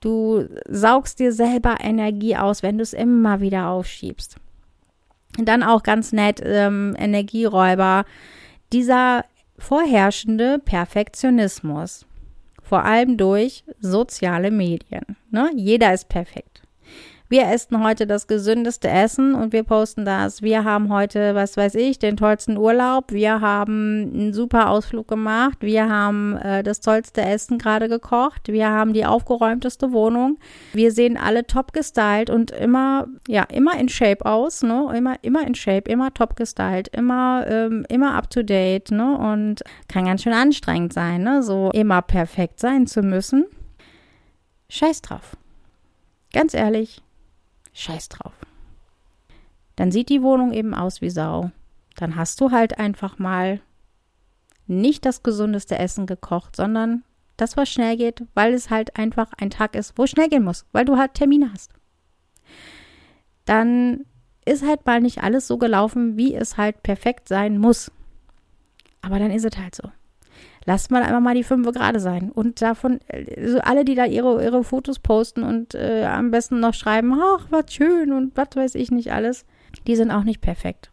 du saugst dir selber Energie aus, wenn du es immer wieder aufschiebst. Und dann auch ganz nett, ähm, Energieräuber. Dieser vorherrschende Perfektionismus. Vor allem durch soziale Medien. Ne? Jeder ist perfekt wir essen heute das gesündeste Essen und wir posten das. Wir haben heute, was weiß ich, den tollsten Urlaub. Wir haben einen super Ausflug gemacht. Wir haben äh, das tollste Essen gerade gekocht. Wir haben die aufgeräumteste Wohnung. Wir sehen alle top gestylt und immer, ja, immer in Shape aus, ne? Immer, immer in Shape, immer top gestylt, immer, ähm, immer up to date, ne? Und kann ganz schön anstrengend sein, ne? So immer perfekt sein zu müssen. Scheiß drauf. Ganz ehrlich, Scheiß drauf. Dann sieht die Wohnung eben aus wie Sau. Dann hast du halt einfach mal nicht das gesundeste Essen gekocht, sondern das, was schnell geht, weil es halt einfach ein Tag ist, wo es schnell gehen muss, weil du halt Termine hast. Dann ist halt mal nicht alles so gelaufen, wie es halt perfekt sein muss. Aber dann ist es halt so. Lasst mal einfach mal die fünf gerade sein. Und davon, also alle, die da ihre, ihre Fotos posten und äh, am besten noch schreiben, ach, was schön und was weiß ich nicht alles, die sind auch nicht perfekt.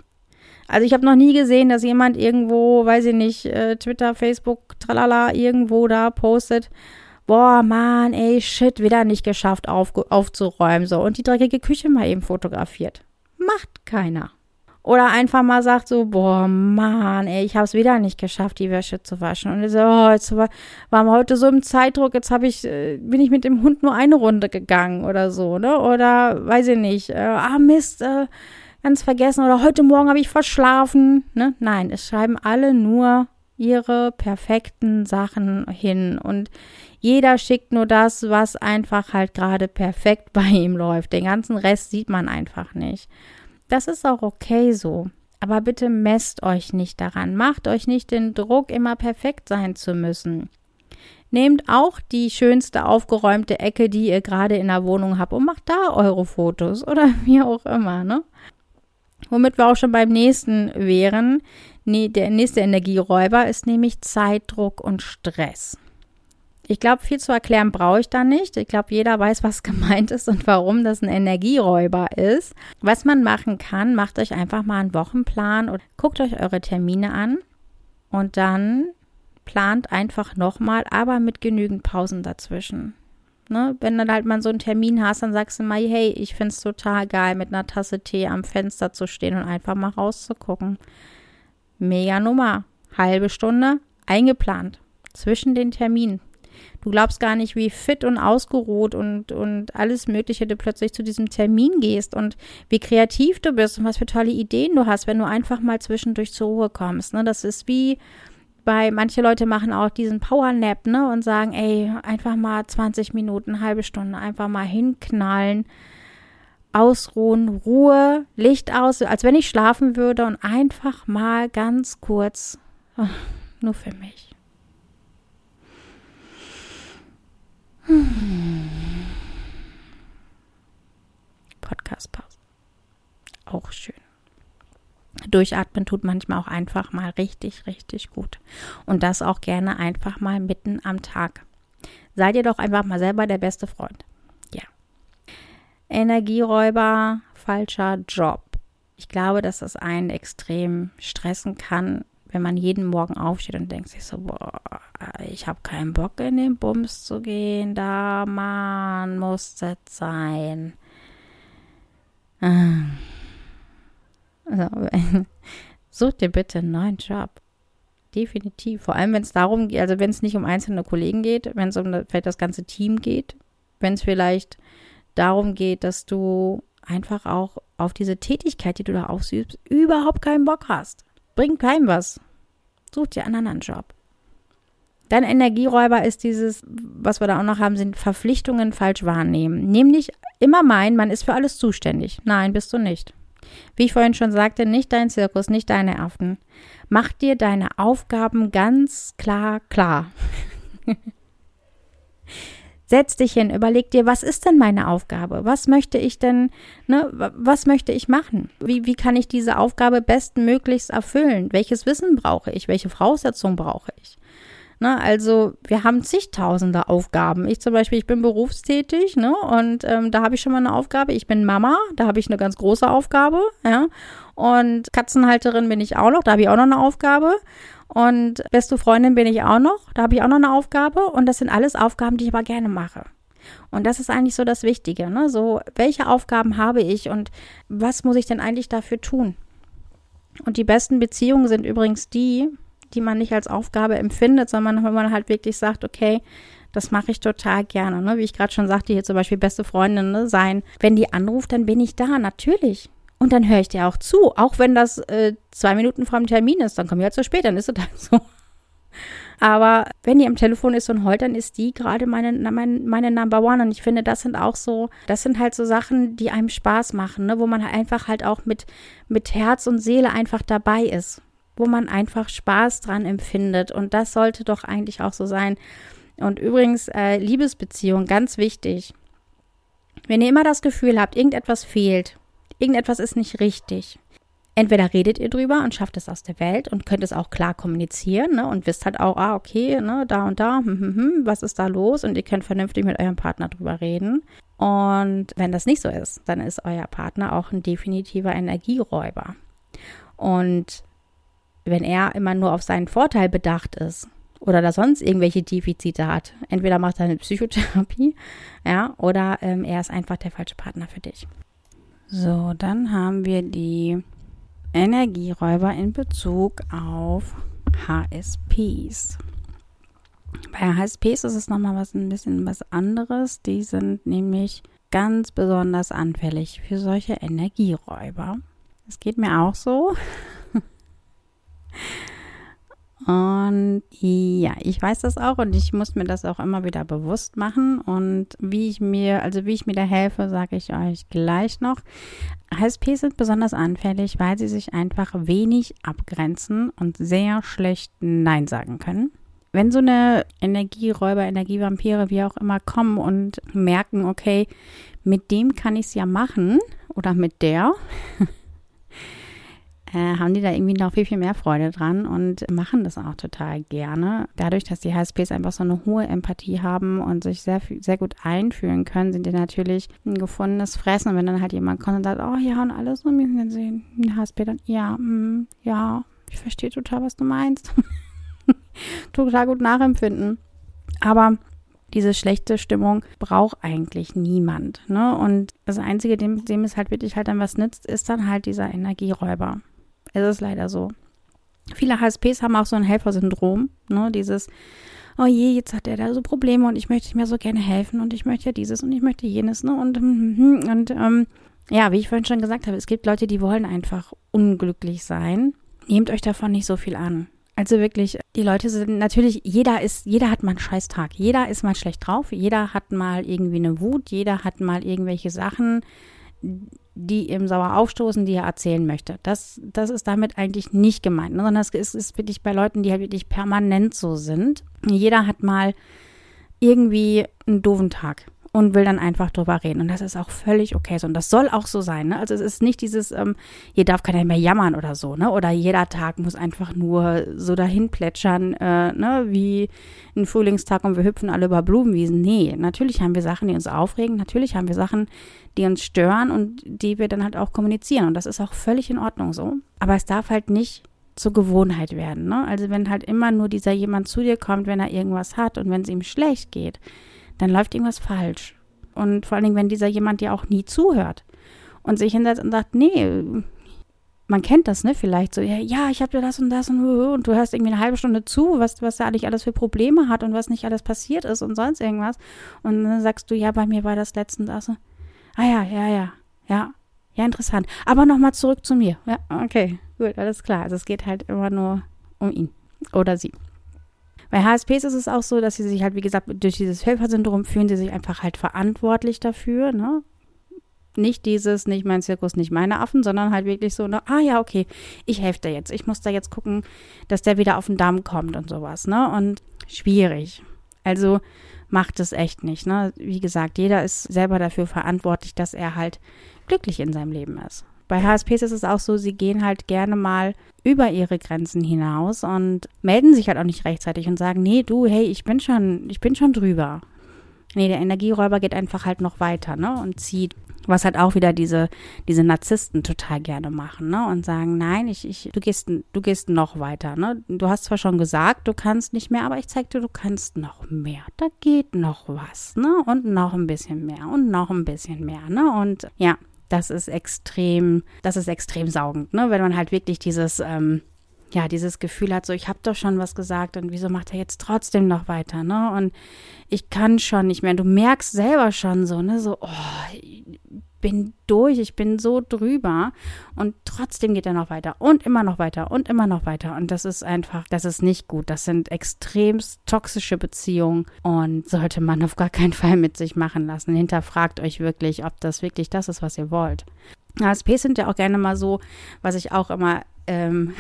Also ich habe noch nie gesehen, dass jemand irgendwo, weiß ich nicht, äh, Twitter, Facebook, tralala, irgendwo da postet, boah, Mann, ey, shit, wieder nicht geschafft auf, aufzuräumen, so. Und die dreckige Küche mal eben fotografiert. Macht keiner. Oder einfach mal sagt so, boah, Mann, ey, ich habe es wieder nicht geschafft, die Wäsche zu waschen. Und so, oh, jetzt war, waren wir heute so im Zeitdruck, jetzt habe ich, äh, bin ich mit dem Hund nur eine Runde gegangen oder so, ne? Oder weiß ich nicht, äh, ah Mist, äh, ganz vergessen. Oder heute Morgen habe ich verschlafen, ne? Nein, es schreiben alle nur ihre perfekten Sachen hin. Und jeder schickt nur das, was einfach halt gerade perfekt bei ihm läuft. Den ganzen Rest sieht man einfach nicht. Das ist auch okay so. Aber bitte messt euch nicht daran. Macht euch nicht den Druck, immer perfekt sein zu müssen. Nehmt auch die schönste aufgeräumte Ecke, die ihr gerade in der Wohnung habt und macht da eure Fotos oder wie auch immer, ne? Womit wir auch schon beim nächsten wären. Nee, der nächste Energieräuber ist nämlich Zeitdruck und Stress. Ich glaube, viel zu erklären brauche ich da nicht. Ich glaube, jeder weiß, was gemeint ist und warum das ein Energieräuber ist. Was man machen kann, macht euch einfach mal einen Wochenplan oder guckt euch eure Termine an und dann plant einfach nochmal, aber mit genügend Pausen dazwischen. Ne? Wenn dann halt mal so einen Termin hast, dann sagst du mal, hey, ich finde es total geil, mit einer Tasse Tee am Fenster zu stehen und einfach mal rauszugucken. Mega Nummer. Halbe Stunde eingeplant zwischen den Terminen. Du glaubst gar nicht, wie fit und ausgeruht und, und alles Mögliche du plötzlich zu diesem Termin gehst und wie kreativ du bist und was für tolle Ideen du hast, wenn du einfach mal zwischendurch zur Ruhe kommst. Ne? Das ist wie bei manche Leute machen auch diesen Power Nap, ne, und sagen, ey, einfach mal 20 Minuten, halbe Stunde, einfach mal hinknallen, ausruhen, Ruhe, Licht aus, als wenn ich schlafen würde und einfach mal ganz kurz, nur für mich. Podcast-Pause. Auch schön. Durchatmen tut manchmal auch einfach mal richtig, richtig gut. Und das auch gerne einfach mal mitten am Tag. Seid ihr doch einfach mal selber der beste Freund. Ja. Energieräuber, falscher Job. Ich glaube, dass das einen extrem stressen kann, wenn man jeden Morgen aufsteht und denkt sich so, boah, ich habe keinen Bock in den Bums zu gehen, da man muss das sein. Also, such dir bitte einen neuen Job. Definitiv. Vor allem, wenn es darum geht, also wenn es nicht um einzelne Kollegen geht, wenn es um vielleicht das ganze Team geht, wenn es vielleicht darum geht, dass du einfach auch auf diese Tätigkeit, die du da ausübst, überhaupt keinen Bock hast. Bringt keinem was. Such dir einen anderen Job. Dein Energieräuber ist dieses, was wir da auch noch haben, sind Verpflichtungen falsch wahrnehmen. Nämlich immer meinen, man ist für alles zuständig. Nein, bist du nicht. Wie ich vorhin schon sagte, nicht dein Zirkus, nicht deine Affen. Mach dir deine Aufgaben ganz klar klar. Setz dich hin, überleg dir, was ist denn meine Aufgabe? Was möchte ich denn, ne, was möchte ich machen? Wie, wie kann ich diese Aufgabe bestmöglichst erfüllen? Welches Wissen brauche ich? Welche Voraussetzungen brauche ich? Ne, also wir haben zigtausende Aufgaben. Ich zum Beispiel, ich bin berufstätig, ne, und ähm, da habe ich schon mal eine Aufgabe. Ich bin Mama, da habe ich eine ganz große Aufgabe, ja. Und Katzenhalterin bin ich auch noch, da habe ich auch noch eine Aufgabe. Und beste Freundin bin ich auch noch, da habe ich auch noch eine Aufgabe. Und das sind alles Aufgaben, die ich aber gerne mache. Und das ist eigentlich so das Wichtige, ne? So, welche Aufgaben habe ich und was muss ich denn eigentlich dafür tun? Und die besten Beziehungen sind übrigens die, die man nicht als Aufgabe empfindet, sondern wenn man halt wirklich sagt, okay, das mache ich total gerne. Ne? Wie ich gerade schon sagte, hier zum Beispiel beste Freundin ne, sein. Wenn die anruft, dann bin ich da, natürlich. Und dann höre ich dir auch zu, auch wenn das äh, zwei Minuten vor dem Termin ist, dann komme ich halt zu spät, dann ist es halt so. Aber wenn die am Telefon ist und heult, dann ist die gerade meine, meine, meine Number One. Und ich finde, das sind auch so, das sind halt so Sachen, die einem Spaß machen, ne? wo man einfach halt auch mit, mit Herz und Seele einfach dabei ist wo man einfach Spaß dran empfindet. Und das sollte doch eigentlich auch so sein. Und übrigens, äh, Liebesbeziehung, ganz wichtig. Wenn ihr immer das Gefühl habt, irgendetwas fehlt, irgendetwas ist nicht richtig, entweder redet ihr drüber und schafft es aus der Welt und könnt es auch klar kommunizieren ne, und wisst halt auch, ah, okay, ne, da und da, hm, hm, hm, was ist da los? Und ihr könnt vernünftig mit eurem Partner drüber reden. Und wenn das nicht so ist, dann ist euer Partner auch ein definitiver Energieräuber. Und wenn er immer nur auf seinen Vorteil bedacht ist oder da sonst irgendwelche Defizite hat, entweder macht er eine Psychotherapie, ja, oder ähm, er ist einfach der falsche Partner für dich. So, dann haben wir die Energieräuber in Bezug auf HSPs. Bei HSPs ist es nochmal was ein bisschen was anderes. Die sind nämlich ganz besonders anfällig für solche Energieräuber. Es geht mir auch so. Und ja, ich weiß das auch und ich muss mir das auch immer wieder bewusst machen. Und wie ich mir, also wie ich mir da helfe, sage ich euch gleich noch. HSP sind besonders anfällig, weil sie sich einfach wenig abgrenzen und sehr schlecht Nein sagen können. Wenn so eine Energieräuber, Energievampire, wie auch immer, kommen und merken, okay, mit dem kann ich es ja machen oder mit der, äh, haben die da irgendwie noch viel, viel mehr Freude dran und machen das auch total gerne. Dadurch, dass die HSPs einfach so eine hohe Empathie haben und sich sehr, sehr gut einfühlen können, sind die natürlich ein gefundenes Fressen. Und wenn dann halt jemand kommt und sagt, oh ja, und alles nur müssen sehen, ein HSP dann, ja, mh, ja, ich verstehe total, was du meinst. total gut nachempfinden. Aber diese schlechte Stimmung braucht eigentlich niemand. Ne? Und das Einzige, dem, dem es halt wirklich halt dann was nützt, ist dann halt dieser Energieräuber. Es ist leider so. Viele HSPs haben auch so ein Helfersyndrom, ne? Dieses, oh je, jetzt hat er da so Probleme und ich möchte mir so gerne helfen und ich möchte ja dieses und ich möchte jenes, ne? Und, hm, hm, hm, und ähm, ja, wie ich vorhin schon gesagt habe, es gibt Leute, die wollen einfach unglücklich sein. Nehmt euch davon nicht so viel an. Also wirklich, die Leute sind natürlich, jeder ist, jeder hat mal einen scheiß Tag. Jeder ist mal schlecht drauf. Jeder hat mal irgendwie eine Wut. Jeder hat mal irgendwelche Sachen, die ihm sauer aufstoßen, die er erzählen möchte. Das, das ist damit eigentlich nicht gemeint, ne? sondern es ist, ist wirklich bei Leuten, die halt wirklich permanent so sind. Jeder hat mal irgendwie einen doofen Tag und will dann einfach drüber reden. Und das ist auch völlig okay so. Und das soll auch so sein. Ne? Also es ist nicht dieses, ähm, hier darf keiner mehr jammern oder so, ne? Oder jeder Tag muss einfach nur so dahin plätschern, äh, ne? Wie ein Frühlingstag und wir hüpfen alle über Blumenwiesen. Nee, natürlich haben wir Sachen, die uns aufregen. Natürlich haben wir Sachen, die uns stören und die wir dann halt auch kommunizieren. Und das ist auch völlig in Ordnung so. Aber es darf halt nicht zur Gewohnheit werden. Ne? Also wenn halt immer nur dieser jemand zu dir kommt, wenn er irgendwas hat und wenn es ihm schlecht geht, dann läuft irgendwas falsch. Und vor allen Dingen, wenn dieser jemand dir auch nie zuhört und sich hinsetzt und sagt, nee, man kennt das, ne? Vielleicht so, ja, ich habe dir das und das und, und du hörst irgendwie eine halbe Stunde zu, was, was er eigentlich alles für Probleme hat und was nicht alles passiert ist und sonst irgendwas. Und dann sagst du, ja, bei mir war das letztens das. Ah ja, ja, ja, ja, ja, interessant. Aber nochmal zurück zu mir. Ja, okay, gut, alles klar. Also es geht halt immer nur um ihn oder sie. Bei HSPs ist es auch so, dass sie sich halt, wie gesagt, durch dieses Helfersyndrom fühlen sie sich einfach halt verantwortlich dafür, ne? Nicht dieses, nicht mein Zirkus, nicht meine Affen, sondern halt wirklich so, ne, ah ja, okay, ich helfe dir jetzt. Ich muss da jetzt gucken, dass der wieder auf den Damm kommt und sowas, ne? Und schwierig. Also macht es echt nicht, ne? Wie gesagt, jeder ist selber dafür verantwortlich, dass er halt glücklich in seinem Leben ist. Bei HSPs ist es auch so, sie gehen halt gerne mal über ihre Grenzen hinaus und melden sich halt auch nicht rechtzeitig und sagen, nee, du, hey, ich bin schon, ich bin schon drüber. Nee, der Energieräuber geht einfach halt noch weiter, ne? Und zieht, was halt auch wieder diese, diese Narzissten total gerne machen, ne? Und sagen, nein, ich, ich, du gehst, du gehst noch weiter, ne? Du hast zwar schon gesagt, du kannst nicht mehr, aber ich zeig dir, du kannst noch mehr. Da geht noch was, ne? Und noch ein bisschen mehr und noch ein bisschen mehr, ne? Und ja, das ist extrem, das ist extrem saugend, ne? Wenn man halt wirklich dieses, ähm, ja, dieses Gefühl hat, so ich habe doch schon was gesagt und wieso macht er jetzt trotzdem noch weiter, ne? Und ich kann schon nicht mehr. Du merkst selber schon so, ne, so, oh, bin durch, ich bin so drüber und trotzdem geht er noch weiter und immer noch weiter und immer noch weiter und das ist einfach, das ist nicht gut. Das sind extremst toxische Beziehungen und sollte man auf gar keinen Fall mit sich machen lassen. Hinterfragt euch wirklich, ob das wirklich das ist, was ihr wollt. ASPs sind ja auch gerne mal so, was ich auch immer ähm,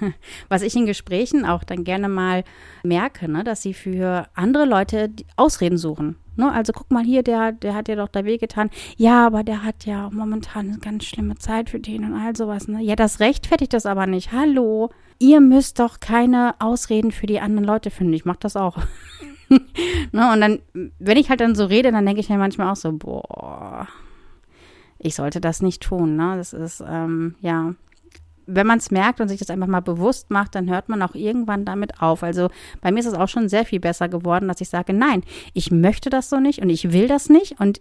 was ich in Gesprächen auch dann gerne mal merke, ne, dass sie für andere Leute Ausreden suchen. Ne? Also guck mal hier, der, der hat dir doch da wehgetan. Ja, aber der hat ja momentan eine ganz schlimme Zeit für den und all sowas. Ne? Ja, das rechtfertigt das aber nicht. Hallo, ihr müsst doch keine Ausreden für die anderen Leute finden. Ich mach das auch. ne? Und dann, wenn ich halt dann so rede, dann denke ich mir manchmal auch so, boah, ich sollte das nicht tun. Ne? Das ist, ähm, ja, wenn man es merkt und sich das einfach mal bewusst macht, dann hört man auch irgendwann damit auf. Also bei mir ist es auch schon sehr viel besser geworden, dass ich sage, nein, ich möchte das so nicht und ich will das nicht und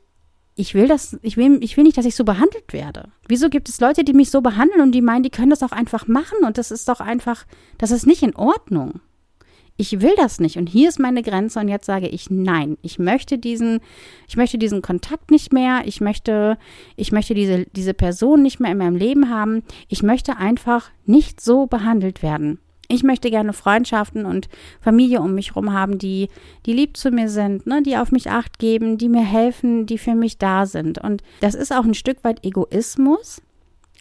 ich will das, ich will, ich will nicht, dass ich so behandelt werde. Wieso gibt es Leute, die mich so behandeln und die meinen, die können das auch einfach machen und das ist doch einfach, das ist nicht in Ordnung ich will das nicht und hier ist meine Grenze und jetzt sage ich nein. Ich möchte diesen, ich möchte diesen Kontakt nicht mehr. Ich möchte, ich möchte diese, diese Person nicht mehr in meinem Leben haben. Ich möchte einfach nicht so behandelt werden. Ich möchte gerne Freundschaften und Familie um mich herum haben, die, die lieb zu mir sind, ne, die auf mich acht geben, die mir helfen, die für mich da sind. Und das ist auch ein Stück weit Egoismus,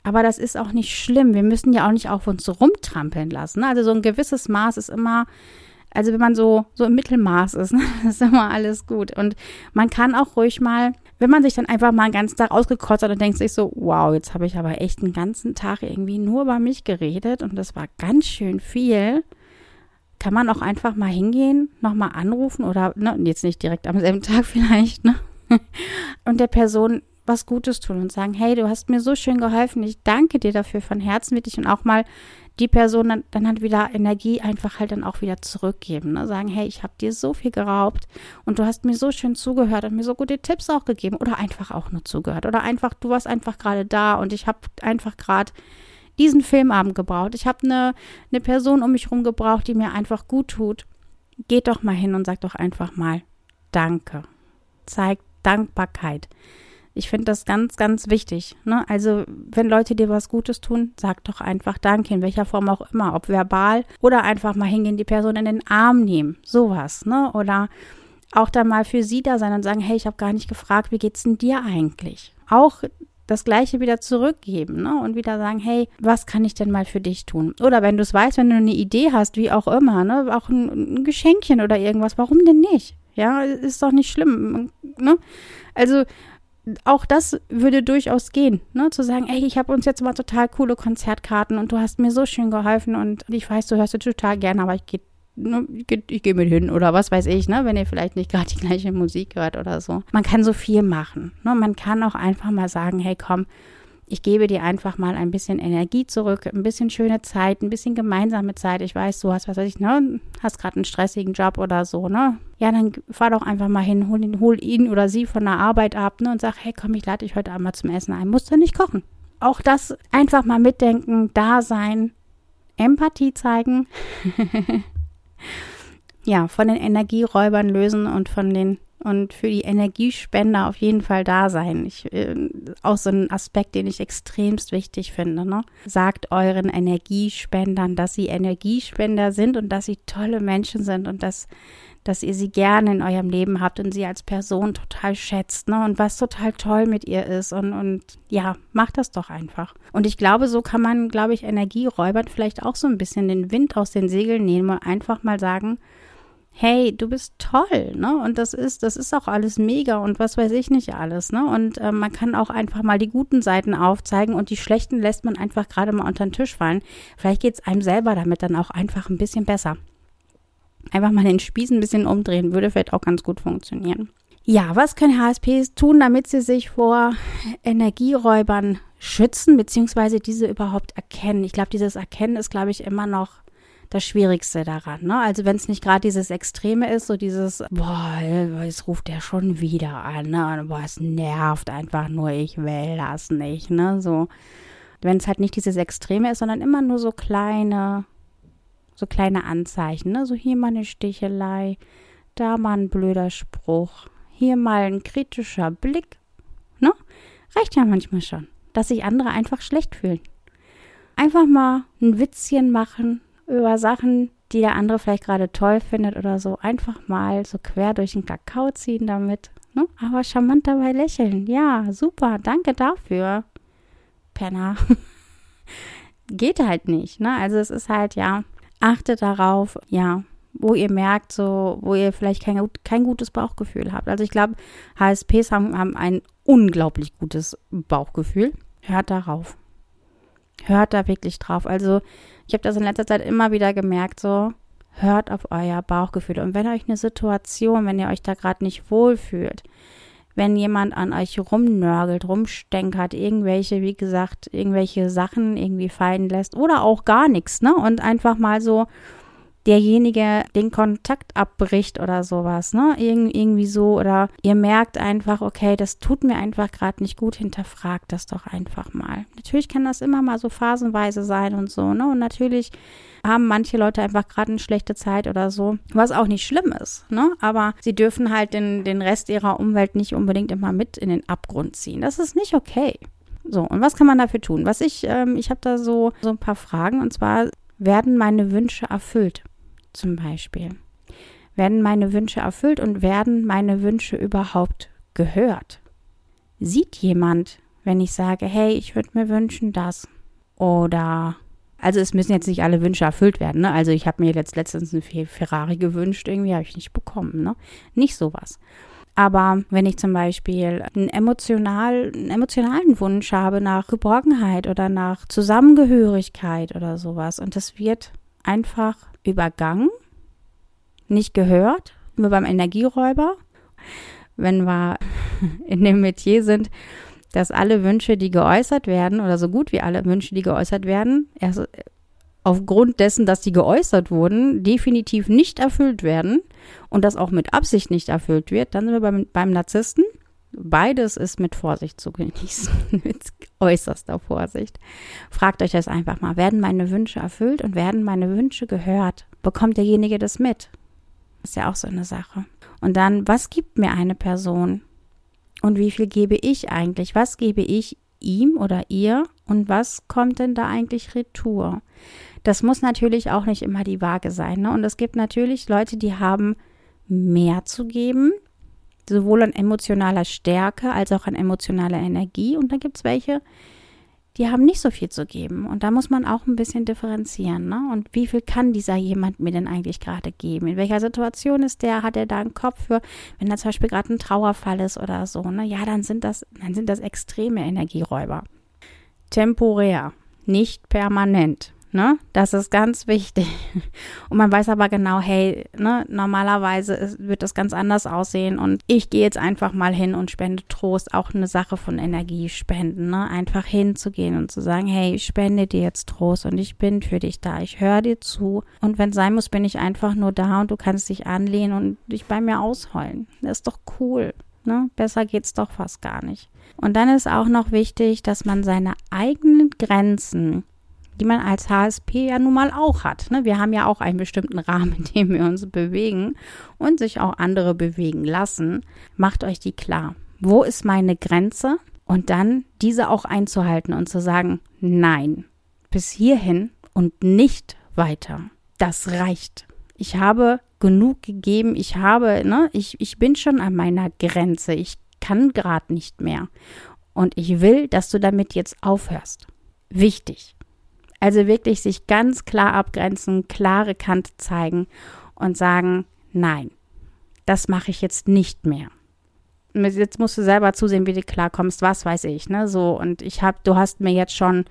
aber das ist auch nicht schlimm. Wir müssen ja auch nicht auf uns rumtrampeln lassen. Also so ein gewisses Maß ist immer, also wenn man so, so im Mittelmaß ist, ne, ist immer alles gut. Und man kann auch ruhig mal, wenn man sich dann einfach mal einen ganzen Tag ausgekotzt hat und denkt sich so, wow, jetzt habe ich aber echt einen ganzen Tag irgendwie nur über mich geredet und das war ganz schön viel, kann man auch einfach mal hingehen, nochmal anrufen oder, ne, jetzt nicht direkt am selben Tag vielleicht, ne? Und der Person was Gutes tun und sagen, hey, du hast mir so schön geholfen, ich danke dir dafür von Herzen wirklich und auch mal die Person dann, dann halt wieder Energie einfach halt dann auch wieder zurückgeben. Ne? Sagen, hey, ich habe dir so viel geraubt und du hast mir so schön zugehört und mir so gute Tipps auch gegeben oder einfach auch nur zugehört oder einfach, du warst einfach gerade da und ich habe einfach gerade diesen Filmabend gebraucht. Ich habe eine, eine Person um mich herum gebraucht, die mir einfach gut tut. Geht doch mal hin und sagt doch einfach mal Danke. Zeigt Dankbarkeit. Ich finde das ganz, ganz wichtig. Ne? Also, wenn Leute dir was Gutes tun, sag doch einfach Danke, in welcher Form auch immer, ob verbal oder einfach mal hingehen, die Person in den Arm nehmen. Sowas, ne? Oder auch da mal für sie da sein und sagen, hey, ich habe gar nicht gefragt, wie geht's denn dir eigentlich? Auch das Gleiche wieder zurückgeben ne? und wieder sagen, hey, was kann ich denn mal für dich tun? Oder wenn du es weißt, wenn du eine Idee hast, wie auch immer, ne? auch ein, ein Geschenkchen oder irgendwas, warum denn nicht? Ja, ist doch nicht schlimm. Ne? Also auch das würde durchaus gehen, ne? Zu sagen, ey, ich habe uns jetzt mal total coole Konzertkarten und du hast mir so schön geholfen und ich weiß, du hörst du total gerne, aber ich gehe ne, ich gehe geh mit hin oder was weiß ich, ne, wenn ihr vielleicht nicht gerade die gleiche Musik hört oder so. Man kann so viel machen. Ne? Man kann auch einfach mal sagen, hey komm, ich gebe dir einfach mal ein bisschen Energie zurück, ein bisschen schöne Zeit, ein bisschen gemeinsame Zeit. Ich weiß, du hast, was weiß ich, ne, hast gerade einen stressigen Job oder so, ne? Ja, dann fahr doch einfach mal hin, hol ihn, hol ihn oder sie von der Arbeit ab, ne, und sag, hey, komm, ich lade dich heute Abend mal zum Essen ein. Musst du nicht kochen. Auch das einfach mal mitdenken, da sein, Empathie zeigen. ja, von den Energieräubern lösen und von den und für die Energiespender auf jeden Fall da sein. Ich, äh, auch so ein Aspekt, den ich extremst wichtig finde. Ne? Sagt euren Energiespendern, dass sie Energiespender sind und dass sie tolle Menschen sind und dass dass ihr sie gerne in eurem Leben habt und sie als Person total schätzt, ne? Und was total toll mit ihr ist. Und, und ja, macht das doch einfach. Und ich glaube, so kann man, glaube ich, Energieräubern vielleicht auch so ein bisschen den Wind aus den Segeln nehmen und einfach mal sagen, hey, du bist toll, ne? Und das ist, das ist auch alles mega und was weiß ich nicht alles, ne? Und äh, man kann auch einfach mal die guten Seiten aufzeigen und die schlechten lässt man einfach gerade mal unter den Tisch fallen. Vielleicht geht es einem selber damit dann auch einfach ein bisschen besser. Einfach mal den Spieß ein bisschen umdrehen, würde vielleicht auch ganz gut funktionieren. Ja, was können HSPs tun, damit sie sich vor Energieräubern schützen, beziehungsweise diese überhaupt erkennen? Ich glaube, dieses Erkennen ist, glaube ich, immer noch das Schwierigste daran. Ne? Also wenn es nicht gerade dieses Extreme ist, so dieses, boah, jetzt ruft der schon wieder an, ne? boah, es nervt einfach nur, ich will das nicht, ne? So. Wenn es halt nicht dieses Extreme ist, sondern immer nur so kleine, so kleine Anzeichen, ne? So hier mal eine Stichelei, da mal ein blöder Spruch, hier mal ein kritischer Blick, ne? Reicht ja manchmal schon, dass sich andere einfach schlecht fühlen. Einfach mal ein Witzchen machen, über Sachen, die der andere vielleicht gerade toll findet oder so, einfach mal so quer durch den Kakao ziehen damit. Ne? Aber charmant dabei lächeln. Ja, super, danke dafür. Penner. geht halt nicht. Ne? Also es ist halt, ja, achtet darauf, ja, wo ihr merkt, so, wo ihr vielleicht kein, kein gutes Bauchgefühl habt. Also ich glaube, HSPs haben, haben ein unglaublich gutes Bauchgefühl. Hört darauf. Hört da wirklich drauf. Also ich habe das in letzter Zeit immer wieder gemerkt, so, hört auf euer Bauchgefühl. Und wenn euch eine Situation, wenn ihr euch da gerade nicht wohlfühlt, wenn jemand an euch rumnörgelt, rumstenkert, irgendwelche, wie gesagt, irgendwelche Sachen irgendwie fallen lässt oder auch gar nichts, ne? Und einfach mal so derjenige den Kontakt abbricht oder sowas, ne? Irg irgendwie so oder ihr merkt einfach, okay, das tut mir einfach gerade nicht gut, hinterfragt das doch einfach mal. Natürlich kann das immer mal so phasenweise sein und so, ne? Und natürlich haben manche Leute einfach gerade eine schlechte Zeit oder so, was auch nicht schlimm ist, ne? Aber sie dürfen halt den, den Rest ihrer Umwelt nicht unbedingt immer mit in den Abgrund ziehen. Das ist nicht okay. So, und was kann man dafür tun? Was ich, ähm, ich habe da so, so ein paar Fragen und zwar, werden meine Wünsche erfüllt? Zum Beispiel? Werden meine Wünsche erfüllt und werden meine Wünsche überhaupt gehört? Sieht jemand, wenn ich sage, hey, ich würde mir wünschen das? Oder, also es müssen jetzt nicht alle Wünsche erfüllt werden, ne? Also ich habe mir jetzt letztens einen Ferrari gewünscht, irgendwie habe ich nicht bekommen, ne? Nicht sowas. Aber wenn ich zum Beispiel einen, emotional, einen emotionalen Wunsch habe nach Geborgenheit oder nach Zusammengehörigkeit oder sowas und das wird einfach übergangen, nicht gehört, nur beim Energieräuber, wenn wir in dem Metier sind, dass alle Wünsche, die geäußert werden, oder so gut wie alle Wünsche, die geäußert werden, erst aufgrund dessen, dass die geäußert wurden, definitiv nicht erfüllt werden und das auch mit Absicht nicht erfüllt wird, dann sind wir beim, beim Narzissten. Beides ist mit Vorsicht zu genießen, mit äußerster Vorsicht. Fragt euch das einfach mal. Werden meine Wünsche erfüllt und werden meine Wünsche gehört? Bekommt derjenige das mit? Ist ja auch so eine Sache. Und dann, was gibt mir eine Person? Und wie viel gebe ich eigentlich? Was gebe ich ihm oder ihr? Und was kommt denn da eigentlich retour? Das muss natürlich auch nicht immer die Waage sein. Ne? Und es gibt natürlich Leute, die haben mehr zu geben sowohl an emotionaler Stärke als auch an emotionaler Energie. Und dann gibt es welche, die haben nicht so viel zu geben. Und da muss man auch ein bisschen differenzieren. Ne? Und wie viel kann dieser jemand mir denn eigentlich gerade geben? In welcher Situation ist der? Hat er da einen Kopf für, wenn da zum Beispiel gerade ein Trauerfall ist oder so? Ne? Ja, dann sind das, dann sind das extreme Energieräuber. Temporär, nicht permanent. Ne? Das ist ganz wichtig. Und man weiß aber genau, hey, ne, normalerweise wird das ganz anders aussehen und ich gehe jetzt einfach mal hin und spende Trost, auch eine Sache von Energie spenden, ne? Einfach hinzugehen und zu sagen, hey, ich spende dir jetzt Trost und ich bin für dich da, ich höre dir zu und wenn sein muss, bin ich einfach nur da und du kannst dich anlehnen und dich bei mir ausheulen. Das ist doch cool. Ne? Besser geht's doch fast gar nicht. Und dann ist auch noch wichtig, dass man seine eigenen Grenzen die man als HSP ja nun mal auch hat. Ne? Wir haben ja auch einen bestimmten Rahmen, in dem wir uns bewegen und sich auch andere bewegen lassen. Macht euch die klar. Wo ist meine Grenze? Und dann diese auch einzuhalten und zu sagen, nein, bis hierhin und nicht weiter. Das reicht. Ich habe genug gegeben. Ich habe, ne, ich, ich bin schon an meiner Grenze. Ich kann gerade nicht mehr. Und ich will, dass du damit jetzt aufhörst. Wichtig. Also wirklich sich ganz klar abgrenzen, klare Kante zeigen und sagen, nein, das mache ich jetzt nicht mehr. Jetzt musst du selber zusehen, wie du klarkommst, was weiß ich, ne? So, und ich hab, du hast mir jetzt schon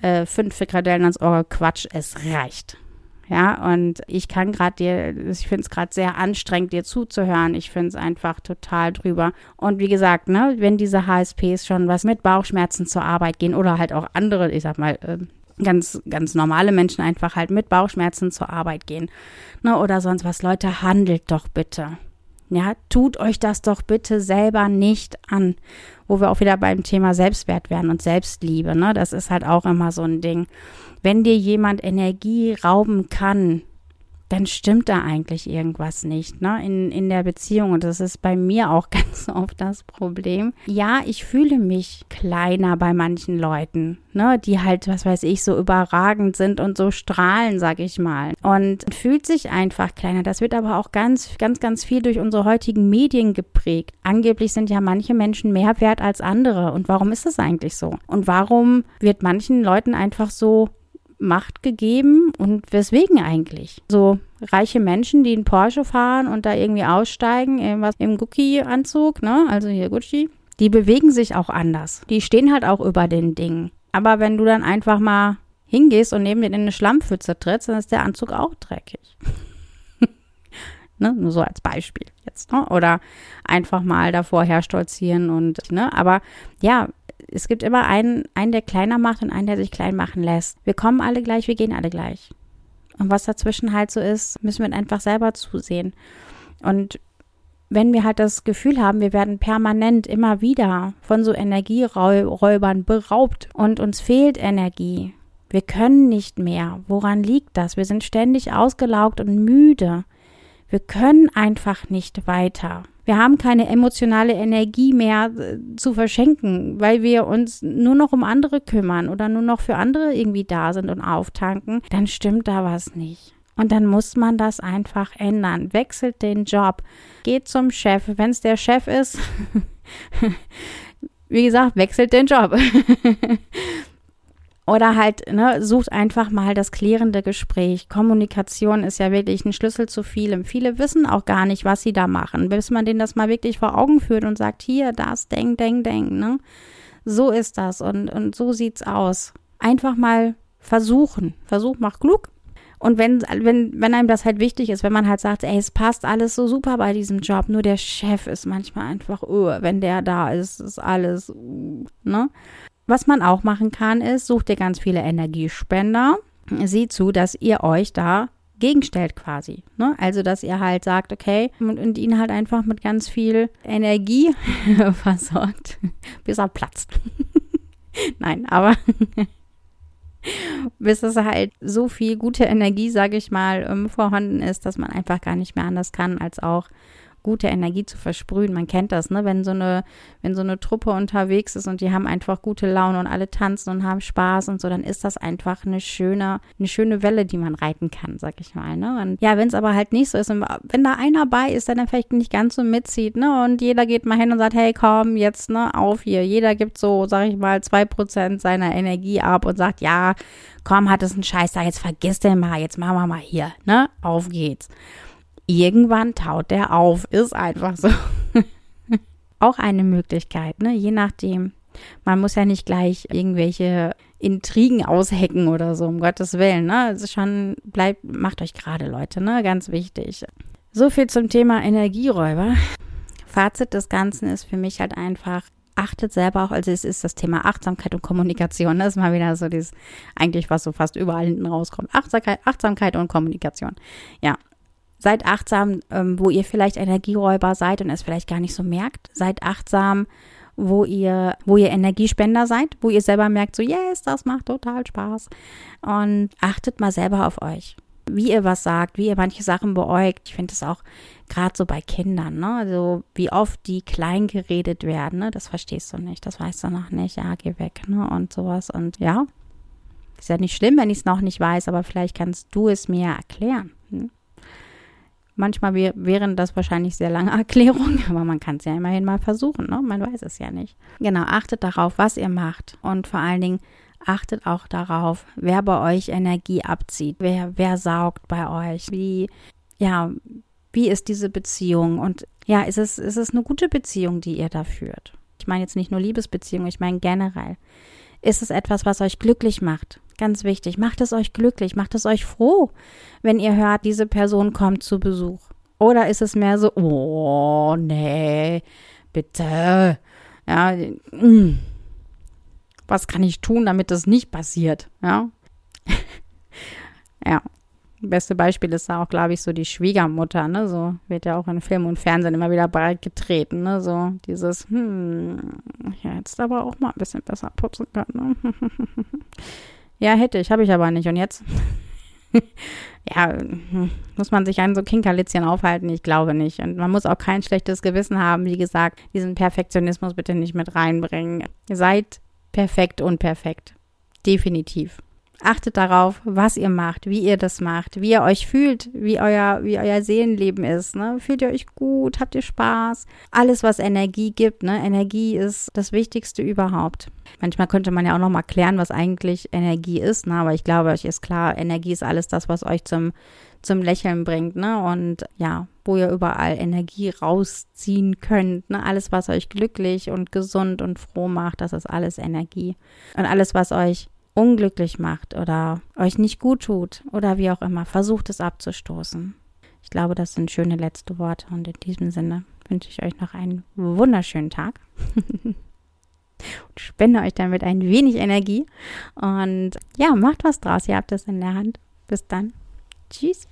äh, fünf Frikadellen ans Ohr Quatsch, es reicht. Ja, und ich kann gerade dir, ich finde es gerade sehr anstrengend, dir zuzuhören. Ich finde es einfach total drüber. Und wie gesagt, ne, wenn diese HSPs schon was mit Bauchschmerzen zur Arbeit gehen oder halt auch andere, ich sag mal, äh, ganz, ganz normale Menschen einfach halt mit Bauchschmerzen zur Arbeit gehen. Ne, oder sonst was. Leute, handelt doch bitte. Ja, tut euch das doch bitte selber nicht an. Wo wir auch wieder beim Thema Selbstwert werden und Selbstliebe. Ne? Das ist halt auch immer so ein Ding. Wenn dir jemand Energie rauben kann, dann stimmt da eigentlich irgendwas nicht, ne? In, in der Beziehung. Und das ist bei mir auch ganz oft das Problem. Ja, ich fühle mich kleiner bei manchen Leuten, ne? Die halt, was weiß ich, so überragend sind und so strahlen, sag ich mal. Und fühlt sich einfach kleiner. Das wird aber auch ganz, ganz, ganz viel durch unsere heutigen Medien geprägt. Angeblich sind ja manche Menschen mehr wert als andere. Und warum ist das eigentlich so? Und warum wird manchen Leuten einfach so Macht gegeben und weswegen eigentlich? So reiche Menschen, die einen Porsche fahren und da irgendwie aussteigen, irgendwas im Gucci-Anzug, ne? Also hier Gucci, die bewegen sich auch anders. Die stehen halt auch über den Dingen. Aber wenn du dann einfach mal hingehst und neben dir in eine Schlammpfütze trittst, dann ist der Anzug auch dreckig. ne? Nur so als Beispiel jetzt. Ne? Oder einfach mal davor herstolzieren und, ne? Aber ja, es gibt immer einen, einen, der kleiner macht und einen, der sich klein machen lässt. Wir kommen alle gleich, wir gehen alle gleich. Und was dazwischen halt so ist, müssen wir einfach selber zusehen. Und wenn wir halt das Gefühl haben, wir werden permanent immer wieder von so Energieräubern beraubt und uns fehlt Energie. Wir können nicht mehr. Woran liegt das? Wir sind ständig ausgelaugt und müde. Wir können einfach nicht weiter. Wir haben keine emotionale Energie mehr äh, zu verschenken, weil wir uns nur noch um andere kümmern oder nur noch für andere irgendwie da sind und auftanken. Dann stimmt da was nicht. Und dann muss man das einfach ändern. Wechselt den Job. Geht zum Chef. Wenn es der Chef ist, wie gesagt, wechselt den Job. Oder halt, ne, sucht einfach mal das klärende Gespräch. Kommunikation ist ja wirklich ein Schlüssel zu vielem. Viele wissen auch gar nicht, was sie da machen, bis man denen das mal wirklich vor Augen führt und sagt, hier, das, denk, denk, denk, ne? So ist das und, und so sieht's aus. Einfach mal versuchen. Versuch macht klug. Und wenn, wenn, wenn einem das halt wichtig ist, wenn man halt sagt, ey, es passt alles so super bei diesem Job, nur der Chef ist manchmal einfach, oh, wenn der da ist, ist alles, uh, ne? Was man auch machen kann, ist, sucht ihr ganz viele Energiespender, sieht zu, dass ihr euch da gegenstellt quasi. Ne? Also, dass ihr halt sagt, okay, und, und ihn halt einfach mit ganz viel Energie versorgt, bis er platzt. Nein, aber bis es halt so viel gute Energie, sage ich mal, ähm, vorhanden ist, dass man einfach gar nicht mehr anders kann, als auch gute Energie zu versprühen. Man kennt das, ne? Wenn so eine, wenn so eine Truppe unterwegs ist und die haben einfach gute Laune und alle tanzen und haben Spaß und so, dann ist das einfach eine schöne, eine schöne Welle, die man reiten kann, sag ich mal, ne? Und ja, wenn es aber halt nicht so ist wenn da einer bei ist, der dann vielleicht nicht ganz so mitzieht, ne? Und jeder geht mal hin und sagt, hey, komm, jetzt, ne, auf hier. Jeder gibt so, sag ich mal, zwei Prozent seiner Energie ab und sagt, ja, komm, hat es einen Scheiß da, jetzt vergiss den mal, jetzt machen wir mal hier, ne? Auf geht's irgendwann taut der auf. Ist einfach so. Auch eine Möglichkeit, ne? Je nachdem. Man muss ja nicht gleich irgendwelche Intrigen aushecken oder so, um Gottes Willen, ne? Es ist schon, bleibt, macht euch gerade, Leute, ne? Ganz wichtig. So viel zum Thema Energieräuber. Fazit des Ganzen ist für mich halt einfach, achtet selber auch, also es ist das Thema Achtsamkeit und Kommunikation. Das ist mal wieder so dieses, eigentlich was so fast überall hinten rauskommt. Achtsamkeit, Achtsamkeit und Kommunikation. Ja, Seid achtsam, ähm, wo ihr vielleicht Energieräuber seid und es vielleicht gar nicht so merkt. Seid achtsam, wo ihr, wo ihr Energiespender seid, wo ihr selber merkt, so, yes, das macht total Spaß. Und achtet mal selber auf euch. Wie ihr was sagt, wie ihr manche Sachen beäugt. Ich finde es auch gerade so bei Kindern, ne? Also, wie oft die klein geredet werden, ne? Das verstehst du nicht, das weißt du noch nicht. Ja, geh weg, ne? Und sowas. Und ja, ist ja nicht schlimm, wenn ich es noch nicht weiß, aber vielleicht kannst du es mir erklären. Hm? Manchmal wären das wahrscheinlich sehr lange Erklärungen, aber man kann es ja immerhin mal versuchen, ne? Man weiß es ja nicht. Genau, achtet darauf, was ihr macht und vor allen Dingen achtet auch darauf, wer bei euch Energie abzieht, wer, wer saugt bei euch, wie, ja, wie ist diese Beziehung und ja, ist es, ist es eine gute Beziehung, die ihr da führt? Ich meine jetzt nicht nur Liebesbeziehung, ich meine generell. Ist es etwas, was euch glücklich macht? Ganz wichtig, macht es euch glücklich, macht es euch froh, wenn ihr hört, diese Person kommt zu Besuch. Oder ist es mehr so, oh, nee, bitte. Ja, mm. was kann ich tun, damit das nicht passiert? Ja. ja. Beste Beispiel ist da auch, glaube ich, so die Schwiegermutter, ne? So wird ja auch in Film und Fernsehen immer wieder breit getreten, ne? So dieses, hm, ja, jetzt aber auch mal ein bisschen besser putzen können, ne? Ja, hätte ich, habe ich aber nicht. Und jetzt? ja, muss man sich an so Kinkerlitzchen aufhalten? Ich glaube nicht. Und man muss auch kein schlechtes Gewissen haben. Wie gesagt, diesen Perfektionismus bitte nicht mit reinbringen. Seid perfekt und perfekt. Definitiv. Achtet darauf, was ihr macht, wie ihr das macht, wie ihr euch fühlt, wie euer, wie euer Seelenleben ist. Ne? Fühlt ihr euch gut? Habt ihr Spaß? Alles, was Energie gibt. Ne? Energie ist das Wichtigste überhaupt. Manchmal könnte man ja auch noch mal klären, was eigentlich Energie ist. Ne? Aber ich glaube, euch ist klar, Energie ist alles das, was euch zum, zum Lächeln bringt. Ne? Und ja, wo ihr überall Energie rausziehen könnt. Ne? Alles, was euch glücklich und gesund und froh macht, das ist alles Energie. Und alles, was euch unglücklich macht oder euch nicht gut tut oder wie auch immer, versucht es abzustoßen. Ich glaube, das sind schöne letzte Worte und in diesem Sinne wünsche ich euch noch einen wunderschönen Tag. und spende euch damit ein wenig Energie. Und ja, macht was draus. Ihr habt es in der Hand. Bis dann. Tschüss.